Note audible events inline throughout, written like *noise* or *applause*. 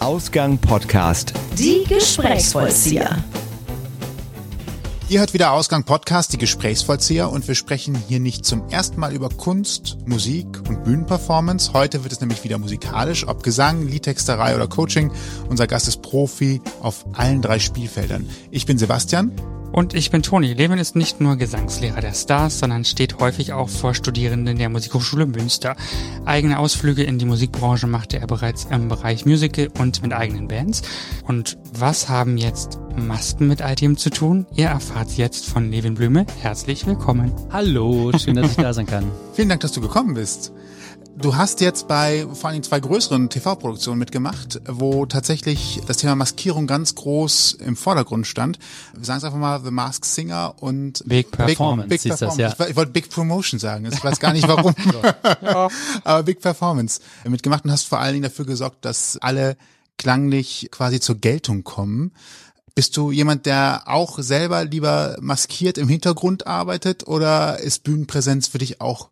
Ausgang Podcast. Die Gesprächsvollzieher. Ihr hört wieder Ausgang Podcast, die Gesprächsvollzieher und wir sprechen hier nicht zum ersten Mal über Kunst, Musik und Bühnenperformance. Heute wird es nämlich wieder musikalisch, ob Gesang, Liedtexterei oder Coaching. Unser Gast ist Profi auf allen drei Spielfeldern. Ich bin Sebastian. Und ich bin Toni. Lehmann ist nicht nur Gesangslehrer der Stars, sondern steht häufig auch vor Studierenden der Musikhochschule Münster. Eigene Ausflüge in die Musikbranche machte er bereits im Bereich Musical und mit eigenen Bands. Und was haben jetzt Masken mit ITM zu tun? Ihr erfahrt jetzt von Levin Blüme. Herzlich willkommen. Hallo, schön, dass ich da sein kann. *laughs* Vielen Dank, dass du gekommen bist. Du hast jetzt bei vor allen Dingen zwei größeren TV-Produktionen mitgemacht, wo tatsächlich das Thema Maskierung ganz groß im Vordergrund stand. Wir sagen es einfach mal The Masked Singer und Big Performance. Big, Big Performance. Das, ja. Ich, ich wollte Big Promotion sagen. Ich weiß gar nicht warum. *laughs* ja. *laughs* Aber Big Performance mitgemacht und hast vor allen Dingen dafür gesorgt, dass alle klanglich quasi zur Geltung kommen. Bist du jemand, der auch selber lieber maskiert im Hintergrund arbeitet oder ist Bühnenpräsenz für dich auch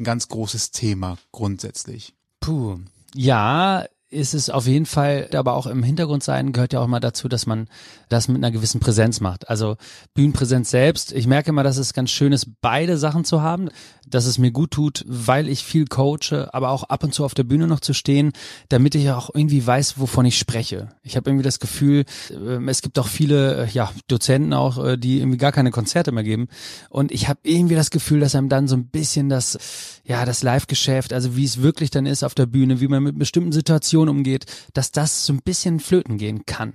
ein ganz großes Thema grundsätzlich. Puh. Ja, ist es auf jeden Fall, aber auch im Hintergrund sein gehört ja auch mal dazu, dass man das mit einer gewissen Präsenz macht. Also Bühnenpräsenz selbst. Ich merke immer, dass es ganz schön ist, beide Sachen zu haben, dass es mir gut tut, weil ich viel coache, aber auch ab und zu auf der Bühne noch zu stehen, damit ich auch irgendwie weiß, wovon ich spreche. Ich habe irgendwie das Gefühl, ähm, es gibt auch viele äh, ja, Dozenten auch, äh, die irgendwie gar keine Konzerte mehr geben. Und ich habe irgendwie das Gefühl, dass einem dann so ein bisschen das, ja, das Live-Geschäft, also wie es wirklich dann ist auf der Bühne, wie man mit bestimmten Situationen umgeht, dass das so ein bisschen flöten gehen kann.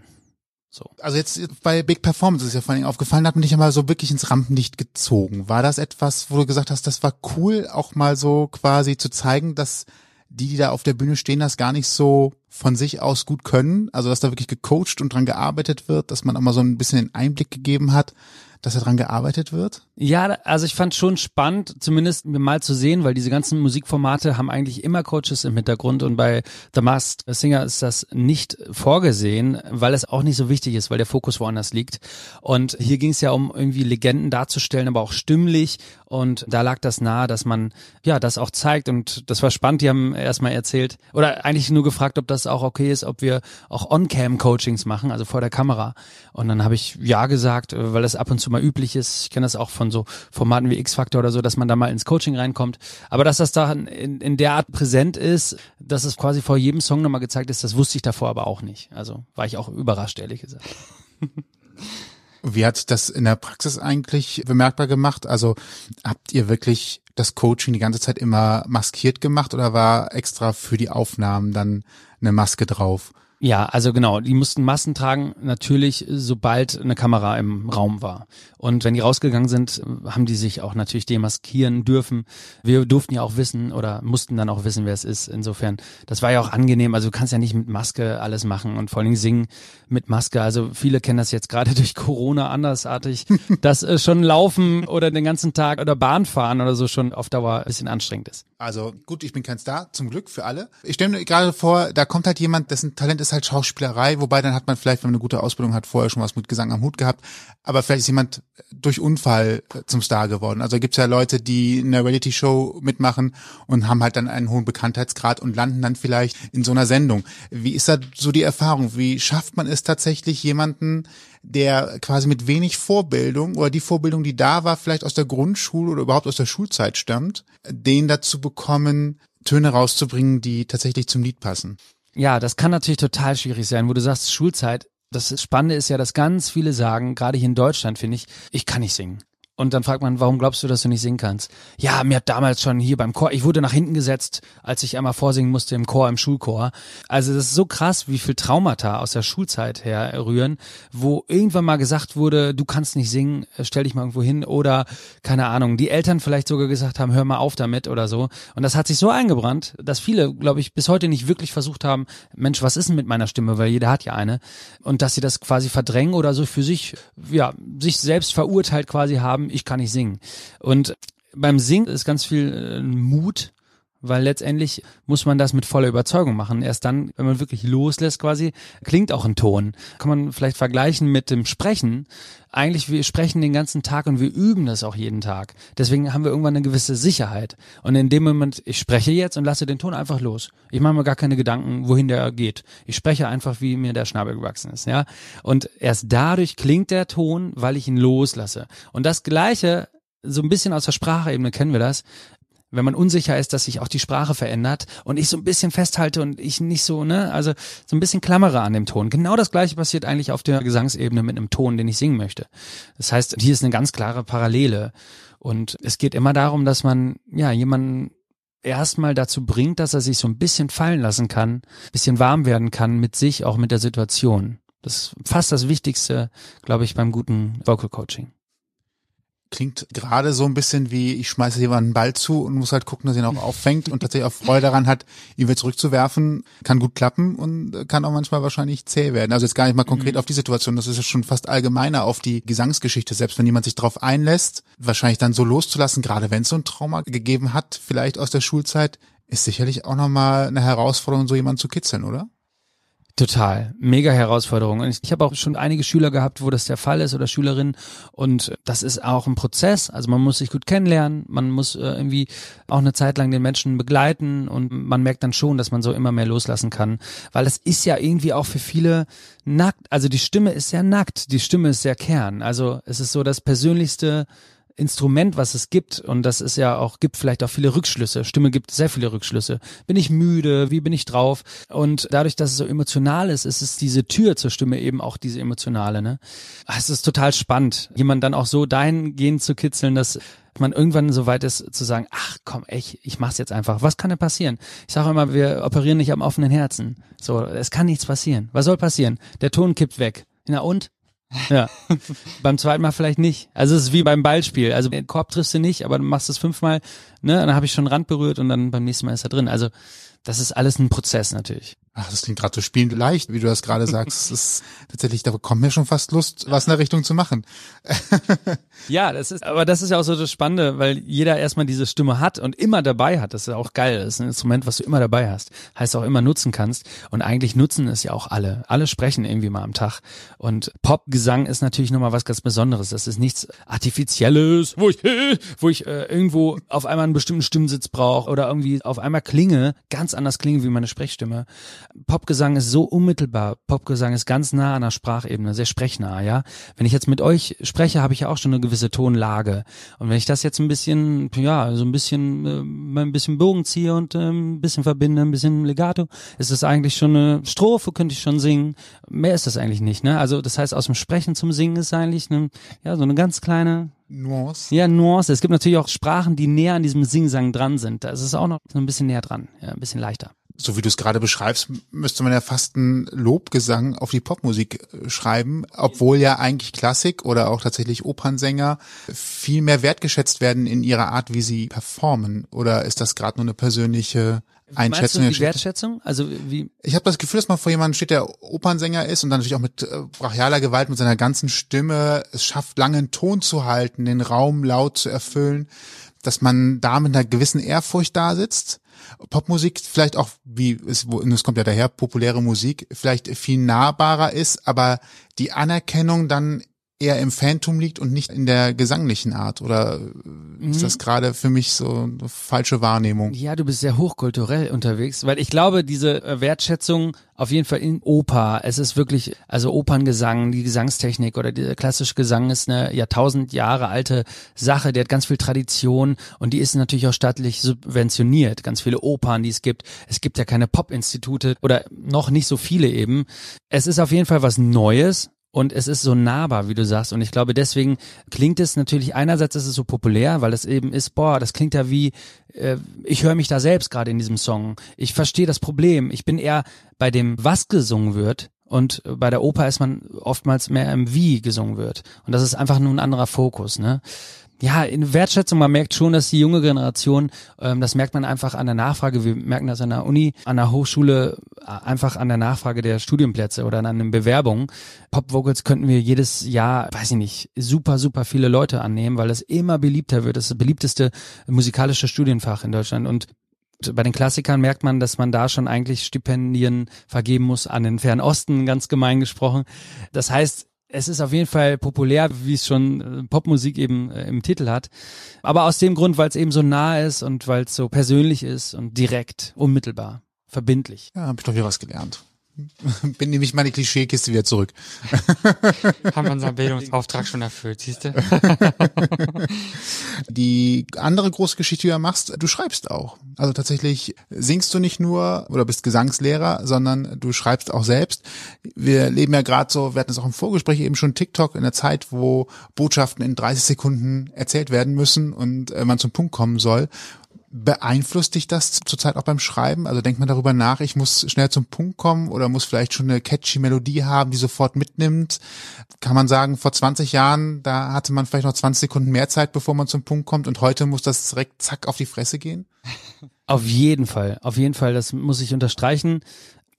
So. Also jetzt bei Big Performance ist ja vor allem aufgefallen, hat man dich ja mal so wirklich ins Rampenlicht gezogen. War das etwas, wo du gesagt hast, das war cool, auch mal so quasi zu zeigen, dass die, die da auf der Bühne stehen, das gar nicht so von sich aus gut können? Also dass da wirklich gecoacht und dran gearbeitet wird, dass man auch mal so ein bisschen den Einblick gegeben hat, dass da dran gearbeitet wird? Ja, also ich fand schon spannend, zumindest mal zu sehen, weil diese ganzen Musikformate haben eigentlich immer Coaches im Hintergrund und bei The Masked Singer ist das nicht vorgesehen, weil es auch nicht so wichtig ist, weil der Fokus woanders liegt. Und hier ging es ja um irgendwie Legenden darzustellen, aber auch stimmlich und da lag das nahe, dass man ja das auch zeigt und das war spannend. Die haben erstmal erzählt oder eigentlich nur gefragt, ob das auch okay ist, ob wir auch On-Cam-Coachings machen, also vor der Kamera. Und dann habe ich ja gesagt, weil das ab und zu mal üblich ist. Ich kenne das auch von von so Formaten wie X-Factor oder so, dass man da mal ins Coaching reinkommt. Aber dass das da in, in der Art präsent ist, dass es quasi vor jedem Song nochmal gezeigt ist, das wusste ich davor aber auch nicht. Also war ich auch überrascht, ehrlich gesagt. *laughs* Wie hat sich das in der Praxis eigentlich bemerkbar gemacht? Also habt ihr wirklich das Coaching die ganze Zeit immer maskiert gemacht oder war extra für die Aufnahmen dann eine Maske drauf? Ja, also genau, die mussten Massen tragen, natürlich, sobald eine Kamera im Raum war. Und wenn die rausgegangen sind, haben die sich auch natürlich demaskieren dürfen. Wir durften ja auch wissen oder mussten dann auch wissen, wer es ist. Insofern, das war ja auch angenehm. Also du kannst ja nicht mit Maske alles machen und vor allen Dingen singen mit Maske. Also viele kennen das jetzt gerade *laughs* durch Corona andersartig, *laughs* dass äh, schon Laufen oder den ganzen Tag oder Bahn fahren oder so schon auf Dauer ein bisschen anstrengend ist. Also gut, ich bin kein Star, zum Glück für alle. Ich stelle mir gerade vor, da kommt halt jemand, dessen Talent ist halt Schauspielerei, wobei dann hat man vielleicht, wenn man eine gute Ausbildung hat, vorher schon was mit Gesang am Hut gehabt. Aber vielleicht ist jemand durch Unfall zum Star geworden. Also gibt's ja Leute, die in der Reality-Show mitmachen und haben halt dann einen hohen Bekanntheitsgrad und landen dann vielleicht in so einer Sendung. Wie ist da so die Erfahrung? Wie schafft man es tatsächlich, jemanden, der quasi mit wenig Vorbildung oder die Vorbildung, die da war, vielleicht aus der Grundschule oder überhaupt aus der Schulzeit stammt, den dazu bekommen, Töne rauszubringen, die tatsächlich zum Lied passen? Ja, das kann natürlich total schwierig sein, wo du sagst, Schulzeit. Das Spannende ist ja, dass ganz viele sagen, gerade hier in Deutschland finde ich, ich kann nicht singen. Und dann fragt man, warum glaubst du, dass du nicht singen kannst? Ja, mir hat damals schon hier beim Chor, ich wurde nach hinten gesetzt, als ich einmal vorsingen musste im Chor, im Schulchor. Also das ist so krass, wie viel Traumata aus der Schulzeit her rühren, wo irgendwann mal gesagt wurde, du kannst nicht singen, stell dich mal irgendwo hin oder keine Ahnung, die Eltern vielleicht sogar gesagt haben, hör mal auf damit oder so. Und das hat sich so eingebrannt, dass viele, glaube ich, bis heute nicht wirklich versucht haben, Mensch, was ist denn mit meiner Stimme, weil jeder hat ja eine. Und dass sie das quasi verdrängen oder so für sich, ja, sich selbst verurteilt quasi haben, ich kann nicht singen. Und beim Singen ist ganz viel äh, Mut, weil letztendlich muss man das mit voller Überzeugung machen. Erst dann, wenn man wirklich loslässt quasi, klingt auch ein Ton. Kann man vielleicht vergleichen mit dem Sprechen. Eigentlich, wir sprechen den ganzen Tag und wir üben das auch jeden Tag. Deswegen haben wir irgendwann eine gewisse Sicherheit. Und in dem Moment, ich spreche jetzt und lasse den Ton einfach los. Ich mache mir gar keine Gedanken, wohin der geht. Ich spreche einfach, wie mir der Schnabel gewachsen ist, ja. Und erst dadurch klingt der Ton, weil ich ihn loslasse. Und das Gleiche so ein bisschen aus der Sprachebene kennen wir das wenn man unsicher ist, dass sich auch die Sprache verändert und ich so ein bisschen festhalte und ich nicht so, ne, also so ein bisschen klammere an dem Ton. Genau das gleiche passiert eigentlich auf der Gesangsebene mit einem Ton, den ich singen möchte. Das heißt, hier ist eine ganz klare Parallele und es geht immer darum, dass man ja jemanden erstmal dazu bringt, dass er sich so ein bisschen fallen lassen kann, bisschen warm werden kann mit sich, auch mit der Situation. Das ist fast das Wichtigste, glaube ich, beim guten Vocal Coaching klingt gerade so ein bisschen wie, ich schmeiße jemanden einen Ball zu und muss halt gucken, dass er ihn auch auffängt und tatsächlich auch Freude daran hat, ihn wieder zurückzuwerfen. Kann gut klappen und kann auch manchmal wahrscheinlich zäh werden. Also jetzt gar nicht mal konkret mhm. auf die Situation, das ist ja schon fast allgemeiner auf die Gesangsgeschichte, selbst wenn jemand sich darauf einlässt, wahrscheinlich dann so loszulassen, gerade wenn es so ein Trauma gegeben hat, vielleicht aus der Schulzeit, ist sicherlich auch nochmal eine Herausforderung, so jemanden zu kitzeln, oder? Total, mega Herausforderung. Und ich habe auch schon einige Schüler gehabt, wo das der Fall ist oder Schülerinnen. Und das ist auch ein Prozess. Also man muss sich gut kennenlernen, man muss äh, irgendwie auch eine Zeit lang den Menschen begleiten und man merkt dann schon, dass man so immer mehr loslassen kann. Weil es ist ja irgendwie auch für viele nackt. Also die Stimme ist sehr nackt, die Stimme ist sehr Kern. Also es ist so das persönlichste Instrument, was es gibt, und das ist ja auch, gibt vielleicht auch viele Rückschlüsse. Stimme gibt sehr viele Rückschlüsse. Bin ich müde? Wie bin ich drauf? Und dadurch, dass es so emotional ist, ist es diese Tür zur Stimme eben auch diese emotionale, ne? Ah, es ist total spannend, jemand dann auch so dahingehend zu kitzeln, dass man irgendwann so weit ist zu sagen, ach komm, echt, ich mach's jetzt einfach. Was kann denn passieren? Ich sage immer, wir operieren nicht am offenen Herzen. So, es kann nichts passieren. Was soll passieren? Der Ton kippt weg. Na und? Ja. beim zweiten Mal vielleicht nicht. Also es ist wie beim Ballspiel. Also den Korb triffst du nicht, aber du machst es fünfmal, ne? Und dann habe ich schon Rand berührt und dann beim nächsten Mal ist er drin. Also das ist alles ein Prozess natürlich. Ach, das klingt gerade so spielend leicht, wie du das gerade sagst. Das ist *laughs* tatsächlich, da kommt mir schon fast Lust, was in der Richtung zu machen. *laughs* ja, das ist, aber das ist ja auch so das Spannende, weil jeder erstmal diese Stimme hat und immer dabei hat. Das ist ja auch geil. Das ist ein Instrument, was du immer dabei hast. Heißt auch immer nutzen kannst. Und eigentlich nutzen es ja auch alle. Alle sprechen irgendwie mal am Tag. Und Popgesang ist natürlich nochmal was ganz Besonderes. Das ist nichts Artifizielles, wo ich, *laughs* wo ich äh, irgendwo auf einmal einen bestimmten Stimmsitz brauche oder irgendwie auf einmal klinge, ganz anders klinge wie meine Sprechstimme Popgesang ist so unmittelbar. Popgesang ist ganz nah an der Sprachebene, sehr sprechnah, ja. Wenn ich jetzt mit euch spreche, habe ich ja auch schon eine gewisse Tonlage. Und wenn ich das jetzt ein bisschen, ja, so ein bisschen, äh, ein bisschen Bogen ziehe und äh, ein bisschen verbinde, ein bisschen Legato, ist das eigentlich schon eine Strophe, könnte ich schon singen. Mehr ist das eigentlich nicht, ne? Also das heißt, aus dem Sprechen zum Singen ist eigentlich eine, ja, so eine ganz kleine Nuance. Ja, Nuance. Es gibt natürlich auch Sprachen, die näher an diesem Singsang dran sind. Da ist es auch noch so ein bisschen näher dran, ja, ein bisschen leichter so wie du es gerade beschreibst, müsste man ja fast einen Lobgesang auf die Popmusik äh, schreiben, obwohl ja eigentlich Klassik oder auch tatsächlich Opernsänger viel mehr wertgeschätzt werden in ihrer Art, wie sie performen. Oder ist das gerade nur eine persönliche Einschätzung? Meinst du die Wertschätzung? Also wie? Ich habe das Gefühl, dass man vor jemandem steht, der Opernsänger ist und dann natürlich auch mit äh, brachialer Gewalt, mit seiner ganzen Stimme es schafft, langen Ton zu halten, den Raum laut zu erfüllen, dass man da mit einer gewissen Ehrfurcht da sitzt Popmusik vielleicht auch, wie es, es kommt ja daher, populäre Musik, vielleicht viel nahbarer ist, aber die Anerkennung dann eher im Phantom liegt und nicht in der gesanglichen Art? Oder mhm. ist das gerade für mich so eine falsche Wahrnehmung? Ja, du bist sehr hochkulturell unterwegs, weil ich glaube, diese äh, Wertschätzung auf jeden Fall in Oper, es ist wirklich, also Operngesang, die Gesangstechnik oder der klassische Gesang ist eine Jahrtausend Jahre alte Sache, die hat ganz viel Tradition und die ist natürlich auch staatlich subventioniert. Ganz viele Opern, die es gibt. Es gibt ja keine Pop-Institute oder noch nicht so viele eben. Es ist auf jeden Fall was Neues, und es ist so nahbar, wie du sagst. Und ich glaube, deswegen klingt es natürlich, einerseits ist es so populär, weil es eben ist, boah, das klingt ja wie, äh, ich höre mich da selbst gerade in diesem Song. Ich verstehe das Problem. Ich bin eher bei dem, was gesungen wird, und bei der Oper ist man oftmals mehr im Wie gesungen wird. Und das ist einfach nur ein anderer Fokus, ne? Ja, in Wertschätzung, man merkt schon, dass die junge Generation, ähm, das merkt man einfach an der Nachfrage, wir merken das an der Uni, an der Hochschule, äh, einfach an der Nachfrage der Studienplätze oder an den Bewerbungen. Pop-Vocals könnten wir jedes Jahr, weiß ich nicht, super, super viele Leute annehmen, weil es immer beliebter wird. Das ist das beliebteste musikalische Studienfach in Deutschland und Bei den Klassikern merkt man, dass man da schon eigentlich Stipendien vergeben muss an den Fernen Osten, ganz gemein gesprochen. Das heißt, es ist auf jeden Fall populär, wie es schon äh, Popmusik eben äh, im Titel hat. Aber aus dem Grund, weil es eben so nah ist und weil es so persönlich ist und direkt, unmittelbar, verbindlich. Ja, habe ich doch wieder was gelernt. *laughs* Bin nämlich meine Klischeekiste wieder zurück. *laughs* Haben wir unseren Bildungsauftrag schon erfüllt, siehst du? *laughs* Die andere große Geschichte, die du machst, du schreibst auch. Also tatsächlich singst du nicht nur oder bist Gesangslehrer, sondern du schreibst auch selbst. Wir leben ja gerade so, wir hatten es auch im Vorgespräch eben schon TikTok in der Zeit, wo Botschaften in 30 Sekunden erzählt werden müssen und äh, man zum Punkt kommen soll. Beeinflusst dich das zurzeit auch beim Schreiben? Also denkt man darüber nach, ich muss schnell zum Punkt kommen oder muss vielleicht schon eine catchy Melodie haben, die sofort mitnimmt? Kann man sagen, vor 20 Jahren, da hatte man vielleicht noch 20 Sekunden mehr Zeit, bevor man zum Punkt kommt und heute muss das direkt zack auf die Fresse gehen? Auf jeden Fall, auf jeden Fall, das muss ich unterstreichen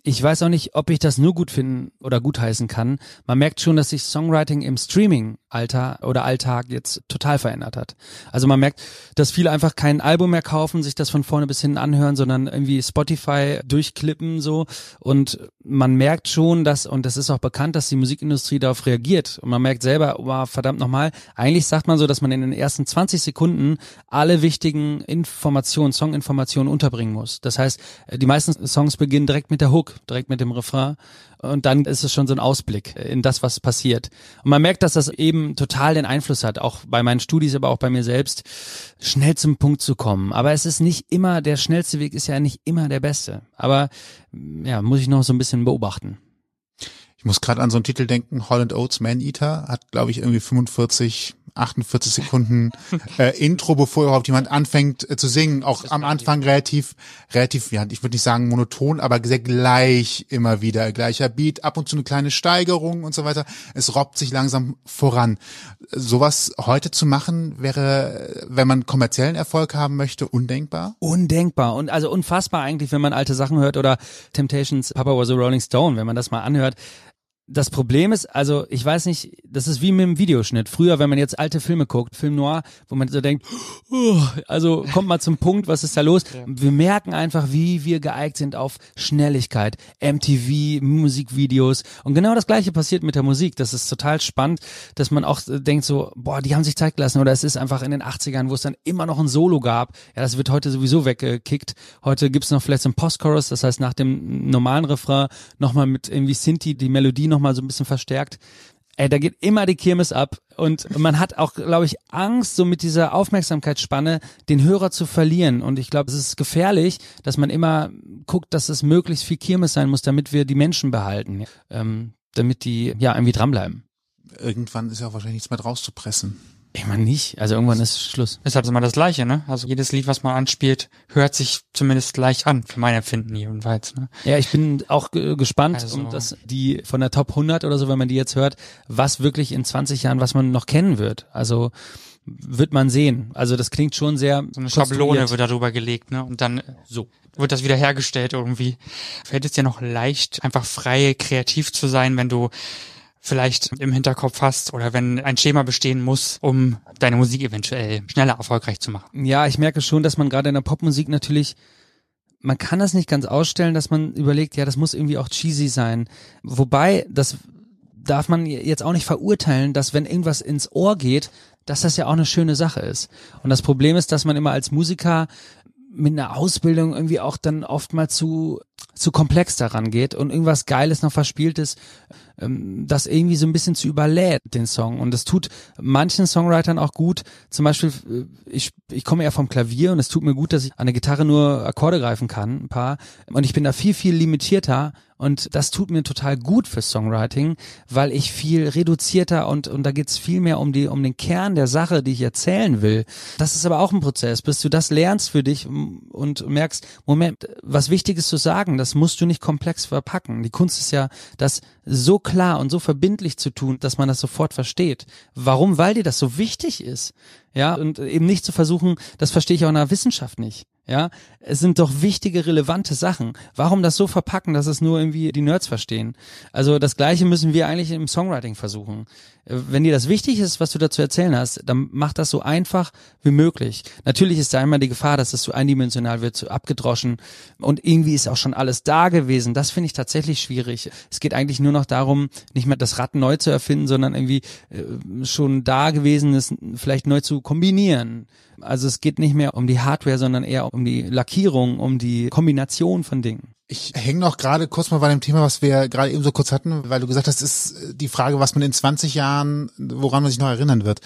ich weiß auch nicht, ob ich das nur gut finden oder gutheißen kann. Man merkt schon, dass sich Songwriting im Streaming-Alter oder Alltag jetzt total verändert hat. Also man merkt, dass viele einfach kein Album mehr kaufen, sich das von vorne bis hinten anhören, sondern irgendwie Spotify durchklippen so. Und man merkt schon, dass, und das ist auch bekannt, dass die Musikindustrie darauf reagiert. Und man merkt selber, oh, verdammt nochmal, eigentlich sagt man so, dass man in den ersten 20 Sekunden alle wichtigen Informationen, Songinformationen unterbringen muss. Das heißt, die meisten Songs beginnen direkt mit der Hook direkt mit dem Refrain. Und dann ist es schon so ein Ausblick in das, was passiert. Und man merkt, dass das eben total den Einfluss hat, auch bei meinen Studis, aber auch bei mir selbst, schnell zum Punkt zu kommen. Aber es ist nicht immer, der schnellste Weg ist ja nicht immer der beste. Aber ja, muss ich noch so ein bisschen beobachten. Ich muss gerade an so einen Titel denken, Holland Oates Man Eater, hat glaube ich irgendwie 45 48 Sekunden äh, Intro, bevor überhaupt jemand anfängt äh, zu singen. Auch am Anfang relativ, relativ, ja, ich würde nicht sagen monoton, aber sehr gleich immer wieder. Gleicher Beat, ab und zu eine kleine Steigerung und so weiter. Es robbt sich langsam voran. Sowas heute zu machen, wäre, wenn man kommerziellen Erfolg haben möchte, undenkbar? Undenkbar. Und also unfassbar eigentlich, wenn man alte Sachen hört oder Temptations Papa was a Rolling Stone, wenn man das mal anhört das Problem ist, also ich weiß nicht, das ist wie mit dem Videoschnitt. Früher, wenn man jetzt alte Filme guckt, Film Noir, wo man so denkt, oh, also kommt mal zum Punkt, was ist da los? Ja. Wir merken einfach, wie wir geeignet sind auf Schnelligkeit, MTV, Musikvideos und genau das gleiche passiert mit der Musik. Das ist total spannend, dass man auch denkt so, boah, die haben sich Zeit gelassen oder es ist einfach in den 80ern, wo es dann immer noch ein Solo gab. Ja, das wird heute sowieso weggekickt. Heute gibt's noch vielleicht so ein Postchorus, das heißt nach dem normalen Refrain nochmal mit irgendwie Sinti die Melodie noch nochmal so ein bisschen verstärkt. Ey, da geht immer die Kirmes ab und man hat auch, glaube ich, Angst, so mit dieser Aufmerksamkeitsspanne den Hörer zu verlieren. Und ich glaube, es ist gefährlich, dass man immer guckt, dass es möglichst viel Kirmes sein muss, damit wir die Menschen behalten, ähm, damit die ja irgendwie dranbleiben. Irgendwann ist ja auch wahrscheinlich nichts mehr draus zu pressen. Ich meine nicht. Also irgendwann ist Schluss. Ist halt immer das Gleiche, ne? Also jedes Lied, was man anspielt, hört sich zumindest gleich an, für mein Empfinden jedenfalls, ne? Ja, ich bin auch gespannt, also. um das, die von der Top 100 oder so, wenn man die jetzt hört, was wirklich in 20 Jahren, was man noch kennen wird. Also, wird man sehen. Also das klingt schon sehr so eine Schablone wird darüber gelegt, ne? Und dann so wird das wieder hergestellt irgendwie. Fällt es dir noch leicht, einfach frei kreativ zu sein, wenn du vielleicht im Hinterkopf hast oder wenn ein Schema bestehen muss, um deine Musik eventuell schneller erfolgreich zu machen. Ja, ich merke schon, dass man gerade in der Popmusik natürlich man kann das nicht ganz ausstellen, dass man überlegt, ja, das muss irgendwie auch cheesy sein. Wobei, das darf man jetzt auch nicht verurteilen, dass wenn irgendwas ins Ohr geht, dass das ja auch eine schöne Sache ist. Und das Problem ist, dass man immer als Musiker mit einer Ausbildung irgendwie auch dann oft mal zu zu komplex daran geht und irgendwas Geiles noch verspieltes, ähm, das irgendwie so ein bisschen zu überlädt, den Song. Und das tut manchen Songwritern auch gut. Zum Beispiel, äh, ich, ich komme eher vom Klavier und es tut mir gut, dass ich an der Gitarre nur Akkorde greifen kann, ein paar. Und ich bin da viel, viel limitierter und das tut mir total gut für Songwriting, weil ich viel reduzierter und, und da geht's viel mehr um, die, um den Kern der Sache, die ich erzählen will. Das ist aber auch ein Prozess, bis du das lernst für dich und merkst, Moment, was Wichtiges zu sagen, das musst du nicht komplex verpacken. Die Kunst ist ja, das so klar und so verbindlich zu tun, dass man das sofort versteht. Warum? Weil dir das so wichtig ist. Ja, und eben nicht zu versuchen, das verstehe ich auch in der Wissenschaft nicht Ja, es sind doch wichtige, relevante Sachen. Warum das so verpacken, dass es nur irgendwie die Nerds verstehen? Also das Gleiche müssen wir eigentlich im Songwriting versuchen. Wenn dir das wichtig ist, was du dazu erzählen hast, dann mach das so einfach wie möglich. Natürlich ist da immer die Gefahr, dass es zu eindimensional wird, zu abgedroschen und irgendwie ist auch schon alles da gewesen. Das finde ich tatsächlich schwierig. Es geht eigentlich nur noch darum, nicht mehr das Rad neu zu erfinden, sondern irgendwie äh, schon da gewesen ist, vielleicht neu zu kombinieren. Also es geht nicht mehr um die Hardware, sondern eher um die Lackierung, um die Kombination von Dingen. Ich hänge noch gerade kurz mal bei dem Thema, was wir gerade eben so kurz hatten, weil du gesagt hast, ist die Frage, was man in 20 Jahren, woran man sich noch erinnern wird.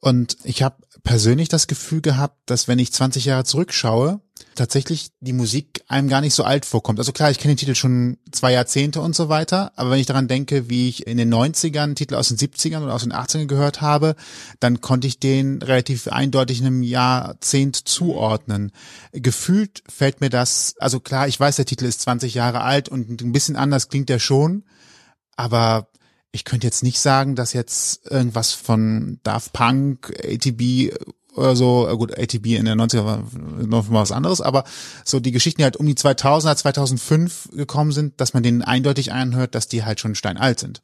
Und ich habe persönlich das Gefühl gehabt, dass wenn ich 20 Jahre zurückschaue, tatsächlich die Musik einem gar nicht so alt vorkommt. Also klar, ich kenne den Titel schon zwei Jahrzehnte und so weiter, aber wenn ich daran denke, wie ich in den 90ern Titel aus den 70ern oder aus den 80ern gehört habe, dann konnte ich den relativ eindeutig in einem Jahrzehnt zuordnen. Gefühlt fällt mir das, also klar, ich weiß, der Titel ist 20 Jahre alt und ein bisschen anders klingt der schon, aber ich könnte jetzt nicht sagen, dass jetzt irgendwas von Daft Punk, ATB oder so, äh, gut, ATB in der 90er war noch mal was anderes, aber so die Geschichten, die halt um die 2000er, 2005 gekommen sind, dass man denen eindeutig einhört, dass die halt schon steinalt sind.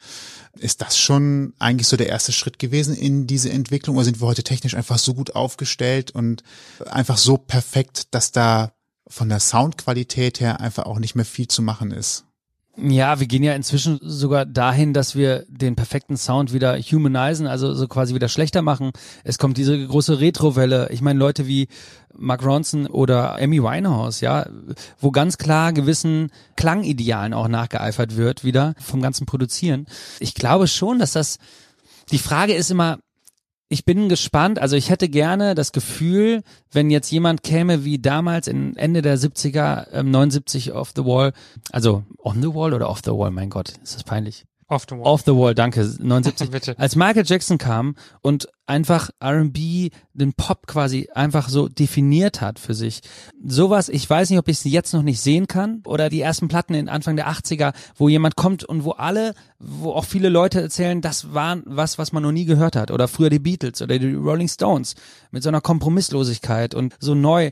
Ist das schon eigentlich so der erste Schritt gewesen in diese Entwicklung oder sind wir heute technisch einfach so gut aufgestellt und einfach so perfekt, dass da von der Soundqualität her einfach auch nicht mehr viel zu machen ist? Ja, wir gehen ja inzwischen sogar dahin, dass wir den perfekten Sound wieder humanisieren, also so quasi wieder schlechter machen. Es kommt diese große Retro-Welle. Ich meine, Leute wie Mark Ronson oder Amy Winehouse, ja, wo ganz klar gewissen Klangidealen auch nachgeeifert wird, wieder vom ganzen Produzieren. Ich glaube schon, dass das, die Frage ist immer, ich bin gespannt. Also ich hätte gerne das Gefühl, wenn jetzt jemand käme wie damals in Ende der 70er, ähm, 79 Off the Wall, also On the Wall oder Off the Wall, mein Gott, ist das peinlich. Off the Wall. Off the Wall, danke. *laughs* 79. Bitte. Als Michael Jackson kam und einfach R&B, den Pop quasi einfach so definiert hat für sich. Sowas, ich weiß nicht, ob ich es jetzt noch nicht sehen kann oder die ersten Platten in Anfang der 80er, wo jemand kommt und wo alle, wo auch viele Leute erzählen, das war was, was man noch nie gehört hat oder früher die Beatles oder die Rolling Stones mit so einer Kompromisslosigkeit und so neu.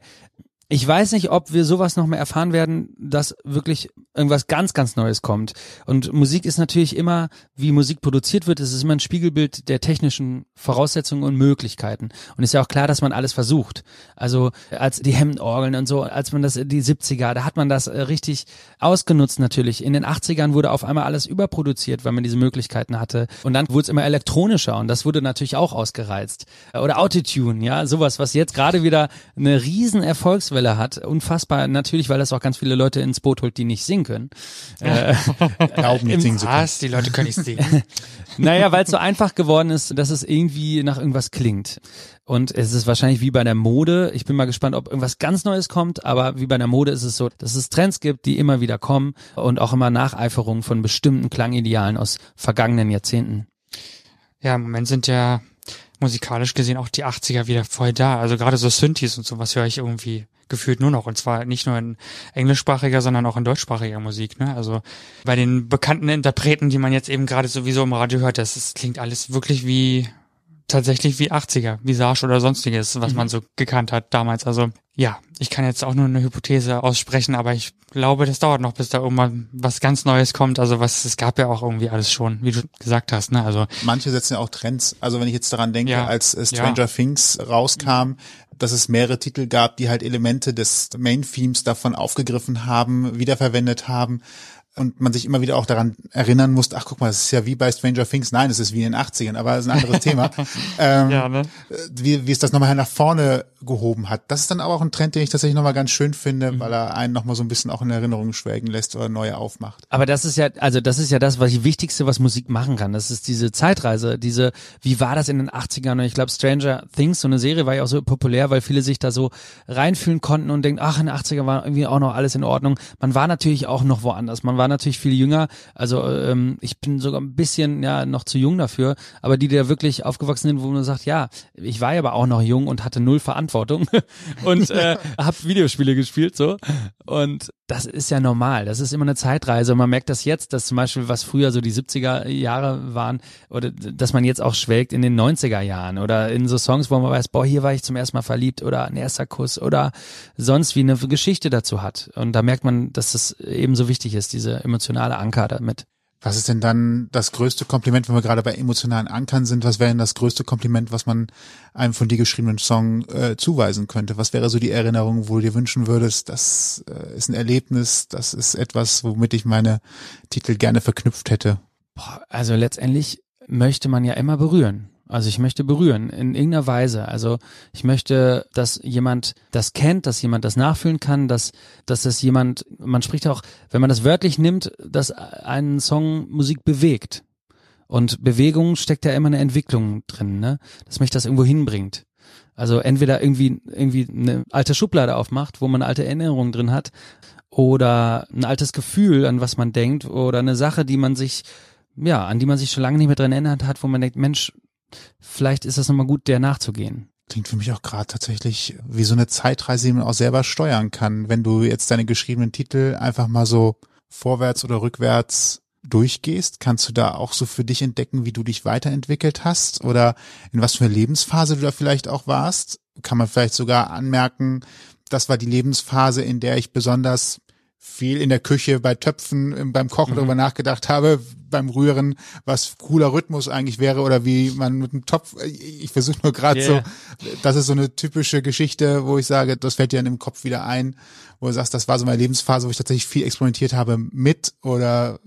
Ich weiß nicht, ob wir sowas noch mehr erfahren werden, dass wirklich irgendwas ganz, ganz Neues kommt. Und Musik ist natürlich immer, wie Musik produziert wird, es ist immer ein Spiegelbild der technischen Voraussetzungen und Möglichkeiten. Und ist ja auch klar, dass man alles versucht. Also als die Hemdenorgeln und so, als man das, die 70er, da hat man das äh, richtig ausgenutzt natürlich. In den 80ern wurde auf einmal alles überproduziert, weil man diese Möglichkeiten hatte. Und dann wurde es immer elektronischer und das wurde natürlich auch ausgereizt. Oder Autotune, ja, sowas, was jetzt gerade wieder eine riesen Erfolgswelle Hemmschwelle hat. Unfassbar, natürlich, weil das auch ganz viele Leute ins Boot holt, die nicht singen können. Äh, *laughs* Glauben nicht singen zu können. Was? Die Leute können nicht singen. *laughs* naja, weil es so einfach geworden ist, dass es irgendwie nach irgendwas klingt. Und es ist wahrscheinlich wie bei der Mode. Ich bin mal gespannt, ob irgendwas ganz Neues kommt. Aber wie bei der Mode ist es so, dass es Trends gibt, die immer wieder kommen und auch immer Nacheiferungen von bestimmten Klangidealen aus vergangenen Jahrzehnten. Ja, im Moment sind ja musikalisch gesehen auch die 80er wieder voll da. Also gerade so Synthes und sowas höre ich irgendwie gefühlt nur noch. Und zwar nicht nur in englischsprachiger, sondern auch in deutschsprachiger Musik. Ne? Also bei den bekannten Interpreten, die man jetzt eben gerade sowieso im Radio hört, das, das klingt alles wirklich wie tatsächlich wie 80er, Visage oder sonstiges, was mhm. man so gekannt hat damals. Also ja, ich kann jetzt auch nur eine Hypothese aussprechen, aber ich glaube, das dauert noch, bis da irgendwann was ganz Neues kommt. Also was, es gab ja auch irgendwie alles schon, wie du gesagt hast, ne? Also manche setzen ja auch Trends. Also wenn ich jetzt daran denke, Ja. als äh, Stranger Ja. Things rauskam, dass es mehrere Titel gab, die halt Elemente des Main-Themes davon aufgegriffen haben, wiederverwendet haben und man sich immer wieder auch daran erinnern muss, ach guck mal, das ist ja wie bei Stranger Things. Nein, es ist wie in den 80ern, aber das ist ein anderes Thema. *laughs* Ähm, ja, ne? wie, wie es das nochmal nach vorne gehoben hat. Das ist dann aber auch ein Trend, den ich tatsächlich nochmal ganz schön finde, Mhm. weil er einen nochmal so ein bisschen auch in Erinnerung schwelgen lässt oder neue aufmacht. Aber das ist ja, also das ist ja das, was die Wichtigste, was Musik machen kann. Das ist diese Zeitreise, diese, wie war das in den 80ern? Und ich glaube, Stranger Things, so eine Serie, war ja auch so populär, weil viele sich da so reinfühlen konnten und denken, ach, in den 80ern war irgendwie auch noch alles in Ordnung. Man war natürlich auch noch woanders. Man war war natürlich viel jünger. Also ähm, ich bin sogar ein bisschen ja noch zu jung dafür, aber die, die da wirklich aufgewachsen sind, wo man sagt, ja, ich war ja aber auch noch jung und hatte null Verantwortung *laughs* und äh, *laughs* habe Videospiele gespielt so und das ist ja normal. Das ist immer eine Zeitreise. Und man merkt das jetzt, dass zum Beispiel, was früher so die 70er Jahre waren, oder dass man jetzt auch schwelgt in den 90er Jahren oder in so Songs, wo man weiß, boah, hier war ich zum ersten Mal verliebt oder ein erster Kuss oder sonst wie eine Geschichte dazu hat. Und da merkt man, dass das eben so wichtig ist, diese emotionale Anker damit. Was ist denn dann das größte Kompliment, wenn wir gerade bei emotionalen Ankern sind? Was wäre denn das größte Kompliment, was man einem von dir geschriebenen Song äh, zuweisen könnte? Was wäre so die Erinnerung, wo du dir wünschen würdest, das äh, ist ein Erlebnis, das ist etwas, womit ich meine Titel gerne verknüpft hätte? Boah, also letztendlich möchte man ja immer berühren. Also ich möchte berühren in irgendeiner Weise. Also ich möchte, dass jemand das kennt, dass jemand das nachfühlen kann, dass, dass das jemand, man spricht auch, wenn man das wörtlich nimmt, dass einen Song Musik bewegt. Und Bewegung steckt ja immer eine Entwicklung drin, ne? Dass mich das irgendwo hinbringt. Also entweder irgendwie, irgendwie eine alte Schublade aufmacht, wo man alte Erinnerungen drin hat, oder ein altes Gefühl, an was man denkt, oder eine Sache, die man sich, ja, an die man sich schon lange nicht mehr dran erinnert hat, wo man denkt, Mensch, vielleicht ist das nochmal gut, der nachzugehen. Klingt für mich auch gerade tatsächlich wie so eine Zeitreise, die man auch selber steuern kann, wenn du jetzt deine geschriebenen Titel einfach mal so vorwärts oder rückwärts durchgehst, kannst du da auch so für dich entdecken, wie du dich weiterentwickelt hast oder in was für eine Lebensphase du da vielleicht auch warst? Kann man vielleicht sogar anmerken, das war die Lebensphase, in der ich besonders viel in der Küche bei Töpfen beim Kochen mhm. darüber nachgedacht habe, beim Rühren, was cooler Rhythmus eigentlich wäre oder wie man mit einem Topf, ich versuche nur gerade yeah. so, das ist so eine typische Geschichte, wo ich sage, das fällt dir dann im Kopf wieder ein, wo du sagst, das war so meine Lebensphase, wo ich tatsächlich viel experimentiert habe mit oder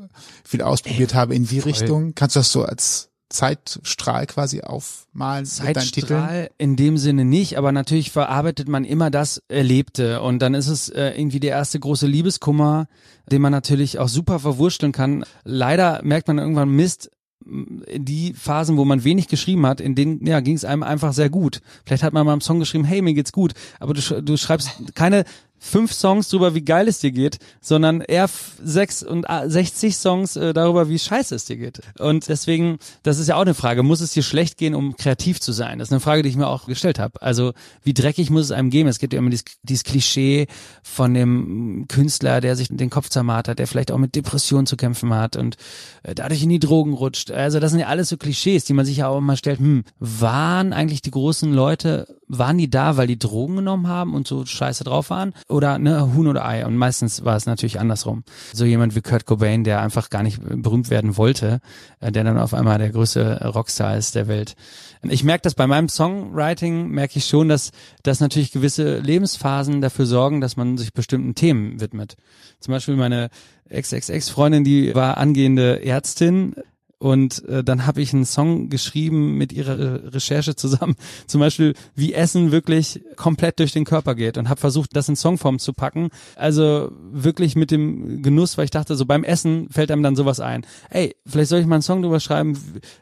viel ausprobiert Ey, habe in die voll. Richtung. Kannst du das so als Zeitstrahl quasi aufmalen Zeitstrahl in dem Sinne nicht, aber natürlich verarbeitet man immer das Erlebte und dann ist es äh, irgendwie der erste große Liebeskummer, den man natürlich auch super verwurschteln kann. Leider merkt man irgendwann Mist, die Phasen, wo man wenig geschrieben hat, in denen ja, ging es einem einfach sehr gut. Vielleicht hat man mal einen Song geschrieben, hey, mir geht's gut, aber du, du schreibst keine fünf Songs drüber, wie geil es dir geht, sondern eher sechs und 60 Songs äh, darüber, wie scheiße es dir geht. Und deswegen, das ist ja auch eine Frage, muss es dir schlecht gehen, um kreativ zu sein? Das ist eine Frage, die ich mir auch gestellt habe. Also wie dreckig muss es einem geben? Es gibt ja immer dieses, dieses Klischee von dem Künstler, der sich den Kopf zermartert, der vielleicht auch mit Depressionen zu kämpfen hat und äh, dadurch in die Drogen rutscht. Also das sind ja alles so Klischees, die man sich ja auch immer stellt, hm, waren eigentlich die großen Leute waren die da, weil die Drogen genommen haben und so scheiße drauf waren? Oder ne, Huhn oder Ei? Und meistens war es natürlich andersrum. So jemand wie Kurt Cobain, der einfach gar nicht berühmt werden wollte, äh, der dann auf einmal der größte Rockstar ist der Welt. Ich merke das bei meinem Songwriting, merke ich schon, dass, dass natürlich gewisse Lebensphasen dafür sorgen, dass man sich bestimmten Themen widmet. Zum Beispiel meine Ex-Ex-Ex-Freundin, die war angehende Ärztin, und äh, dann habe ich einen Song geschrieben mit ihrer Re Recherche zusammen, *laughs* zum Beispiel, wie Essen wirklich komplett durch den Körper geht und habe versucht, das in Songform zu packen. Also wirklich mit dem Genuss, weil ich dachte, so beim Essen fällt einem dann sowas ein. Ey, vielleicht soll ich mal einen Song drüber schreiben,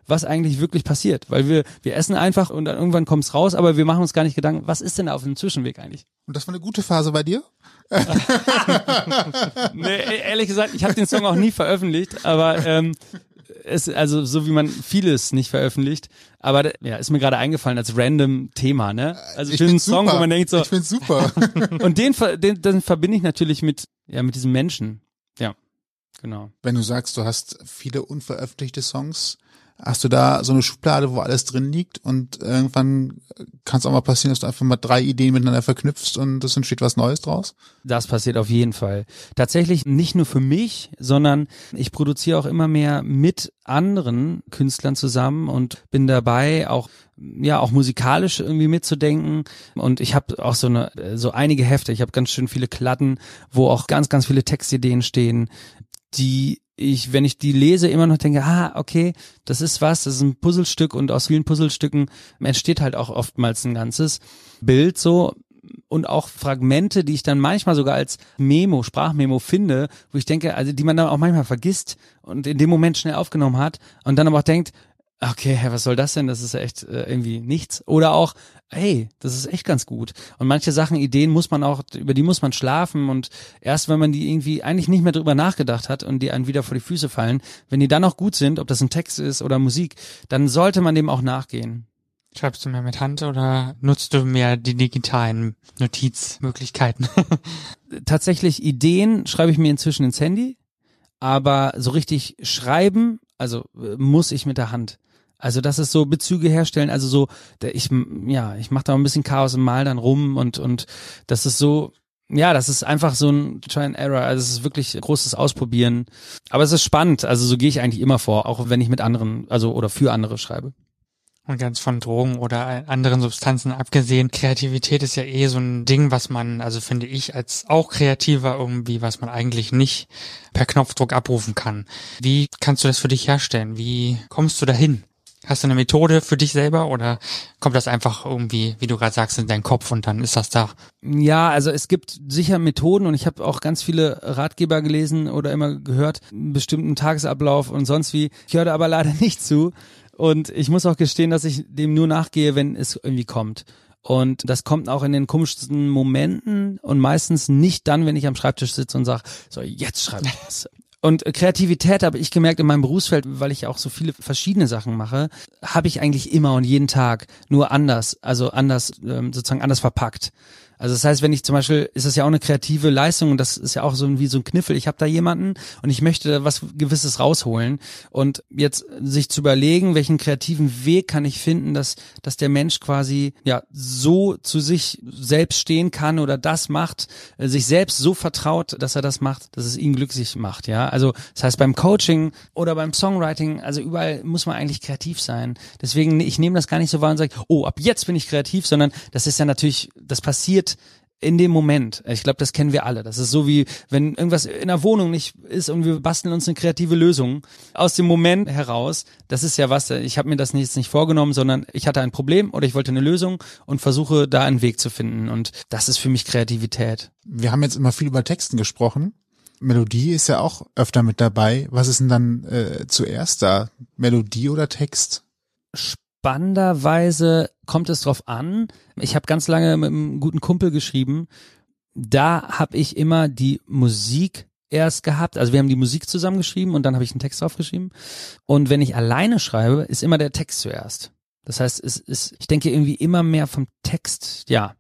was eigentlich wirklich passiert. Weil wir, wir essen einfach und dann irgendwann kommt's raus, aber wir machen uns gar nicht Gedanken, was ist denn auf dem Zwischenweg eigentlich? Und das war eine gute Phase bei dir? *laughs* nee, ehrlich gesagt, ich habe den Song auch nie veröffentlicht, aber ähm, es, also so wie man vieles nicht veröffentlicht, aber ja, ist mir gerade eingefallen als random Thema, ne? Also ich einen Song, super. wo man denkt so. Ich find's super. *laughs* und den, den, den verbinde ich natürlich mit, ja, mit diesem Menschen. Ja, genau. Wenn du sagst, du hast viele unveröffentlichte Songs, hast du da so eine Schublade, wo alles drin liegt und irgendwann kann es auch mal passieren, dass du einfach mal drei Ideen miteinander verknüpfst und es entsteht was Neues draus? Das passiert auf jeden Fall. Tatsächlich nicht nur für mich, sondern ich produziere auch immer mehr mit anderen Künstlern zusammen und bin dabei auch ja auch musikalisch irgendwie mitzudenken und ich habe auch so eine so einige Hefte, ich habe ganz schön viele Klatten, wo auch ganz ganz viele Textideen stehen, die ich, wenn ich die lese, immer noch denke, ah, okay, das ist was, das ist ein Puzzlestück und aus vielen Puzzlestücken entsteht halt auch oftmals ein ganzes Bild so. Und auch Fragmente, die ich dann manchmal sogar als Memo, Sprachmemo finde, wo ich denke, also die man dann auch manchmal vergisst und in dem Moment schnell aufgenommen hat und dann aber auch denkt, okay, was soll das denn? Das ist ja echt äh, irgendwie nichts. Oder auch, hey, das ist echt ganz gut. Und manche Sachen, Ideen muss man auch, über die muss man schlafen und erst wenn man die irgendwie eigentlich nicht mehr drüber nachgedacht hat und die einen wieder vor die Füße fallen, wenn die dann auch gut sind, ob das ein Text ist oder Musik, dann sollte man dem auch nachgehen. Schreibst du mehr mit Hand oder nutzt du mehr die digitalen Notizmöglichkeiten? *laughs* Tatsächlich Ideen schreibe ich mir inzwischen ins Handy, aber so richtig schreiben, also äh, muss ich mit der Hand. Also das ist so Bezüge herstellen, also so, ich ja, ich mache da ein bisschen Chaos und mal dann rum und und das ist so, ja, das ist einfach so ein Try and Error. Also es ist wirklich großes Ausprobieren. Aber es ist spannend. Also so gehe ich eigentlich immer vor, auch wenn ich mit anderen, also oder für andere schreibe. Und ganz von Drogen oder anderen Substanzen abgesehen, Kreativität ist ja eh so ein Ding, was man, also finde ich, als auch Kreativer irgendwie, was man eigentlich nicht per Knopfdruck abrufen kann. Wie kannst du das für dich herstellen? Wie kommst du dahin? Hast du eine Methode für dich selber oder kommt das einfach irgendwie, wie du gerade sagst, in deinen Kopf und dann ist das da? Ja, also es gibt sicher Methoden und ich habe auch ganz viele Ratgeber gelesen oder immer gehört, einen bestimmten Tagesablauf und sonst wie. Ich höre aber leider *laughs* nicht zu. Und ich muss auch gestehen, dass ich dem nur nachgehe, wenn es irgendwie kommt. Und das kommt auch in den komischsten Momenten und meistens nicht dann, wenn ich am Schreibtisch sitze und sage, so jetzt schreibe ich was. Und Kreativität habe ich gemerkt in meinem Berufsfeld, weil ich auch so viele verschiedene Sachen mache, habe ich eigentlich immer und jeden Tag nur anders, also anders, ähm, sozusagen anders verpackt. Also das heißt, wenn ich zum Beispiel, ist das ja auch eine kreative Leistung und das ist ja auch so wie so ein Kniffel. Ich habe da jemanden und ich möchte was Gewisses rausholen und jetzt sich zu überlegen, welchen kreativen Weg kann ich finden, dass dass der Mensch quasi ja so zu sich selbst stehen kann oder das macht, äh, sich selbst so vertraut, dass er das macht, dass es ihn glücklich macht. Ja, also das heißt beim Coaching oder beim Songwriting, also überall muss man eigentlich kreativ sein. Deswegen ich nehme das gar nicht so wahr und sage, oh, ab jetzt bin ich kreativ, sondern das ist ja natürlich, das passiert in dem Moment. Ich glaube, das kennen wir alle. Das ist so wie, wenn irgendwas in der Wohnung nicht ist und wir basteln uns eine kreative Lösung aus dem Moment heraus. Das ist ja was, ich habe mir das jetzt nicht vorgenommen, sondern ich hatte ein Problem oder ich wollte eine Lösung und versuche da einen Weg zu finden. Und das ist für mich Kreativität. Wir haben jetzt immer viel über Texten gesprochen. Melodie ist ja auch öfter mit dabei. Was ist denn dann äh, zuerst da? Melodie oder Text? Spannenderweise kommt es drauf an. Ich habe ganz lange mit einem guten Kumpel geschrieben. Da habe ich immer die Musik erst gehabt. Also wir haben die Musik zusammengeschrieben und dann habe ich einen Text draufgeschrieben. Und wenn ich alleine schreibe, ist immer der Text zuerst. Das heißt, es ist, ich denke irgendwie immer mehr vom Text, ja.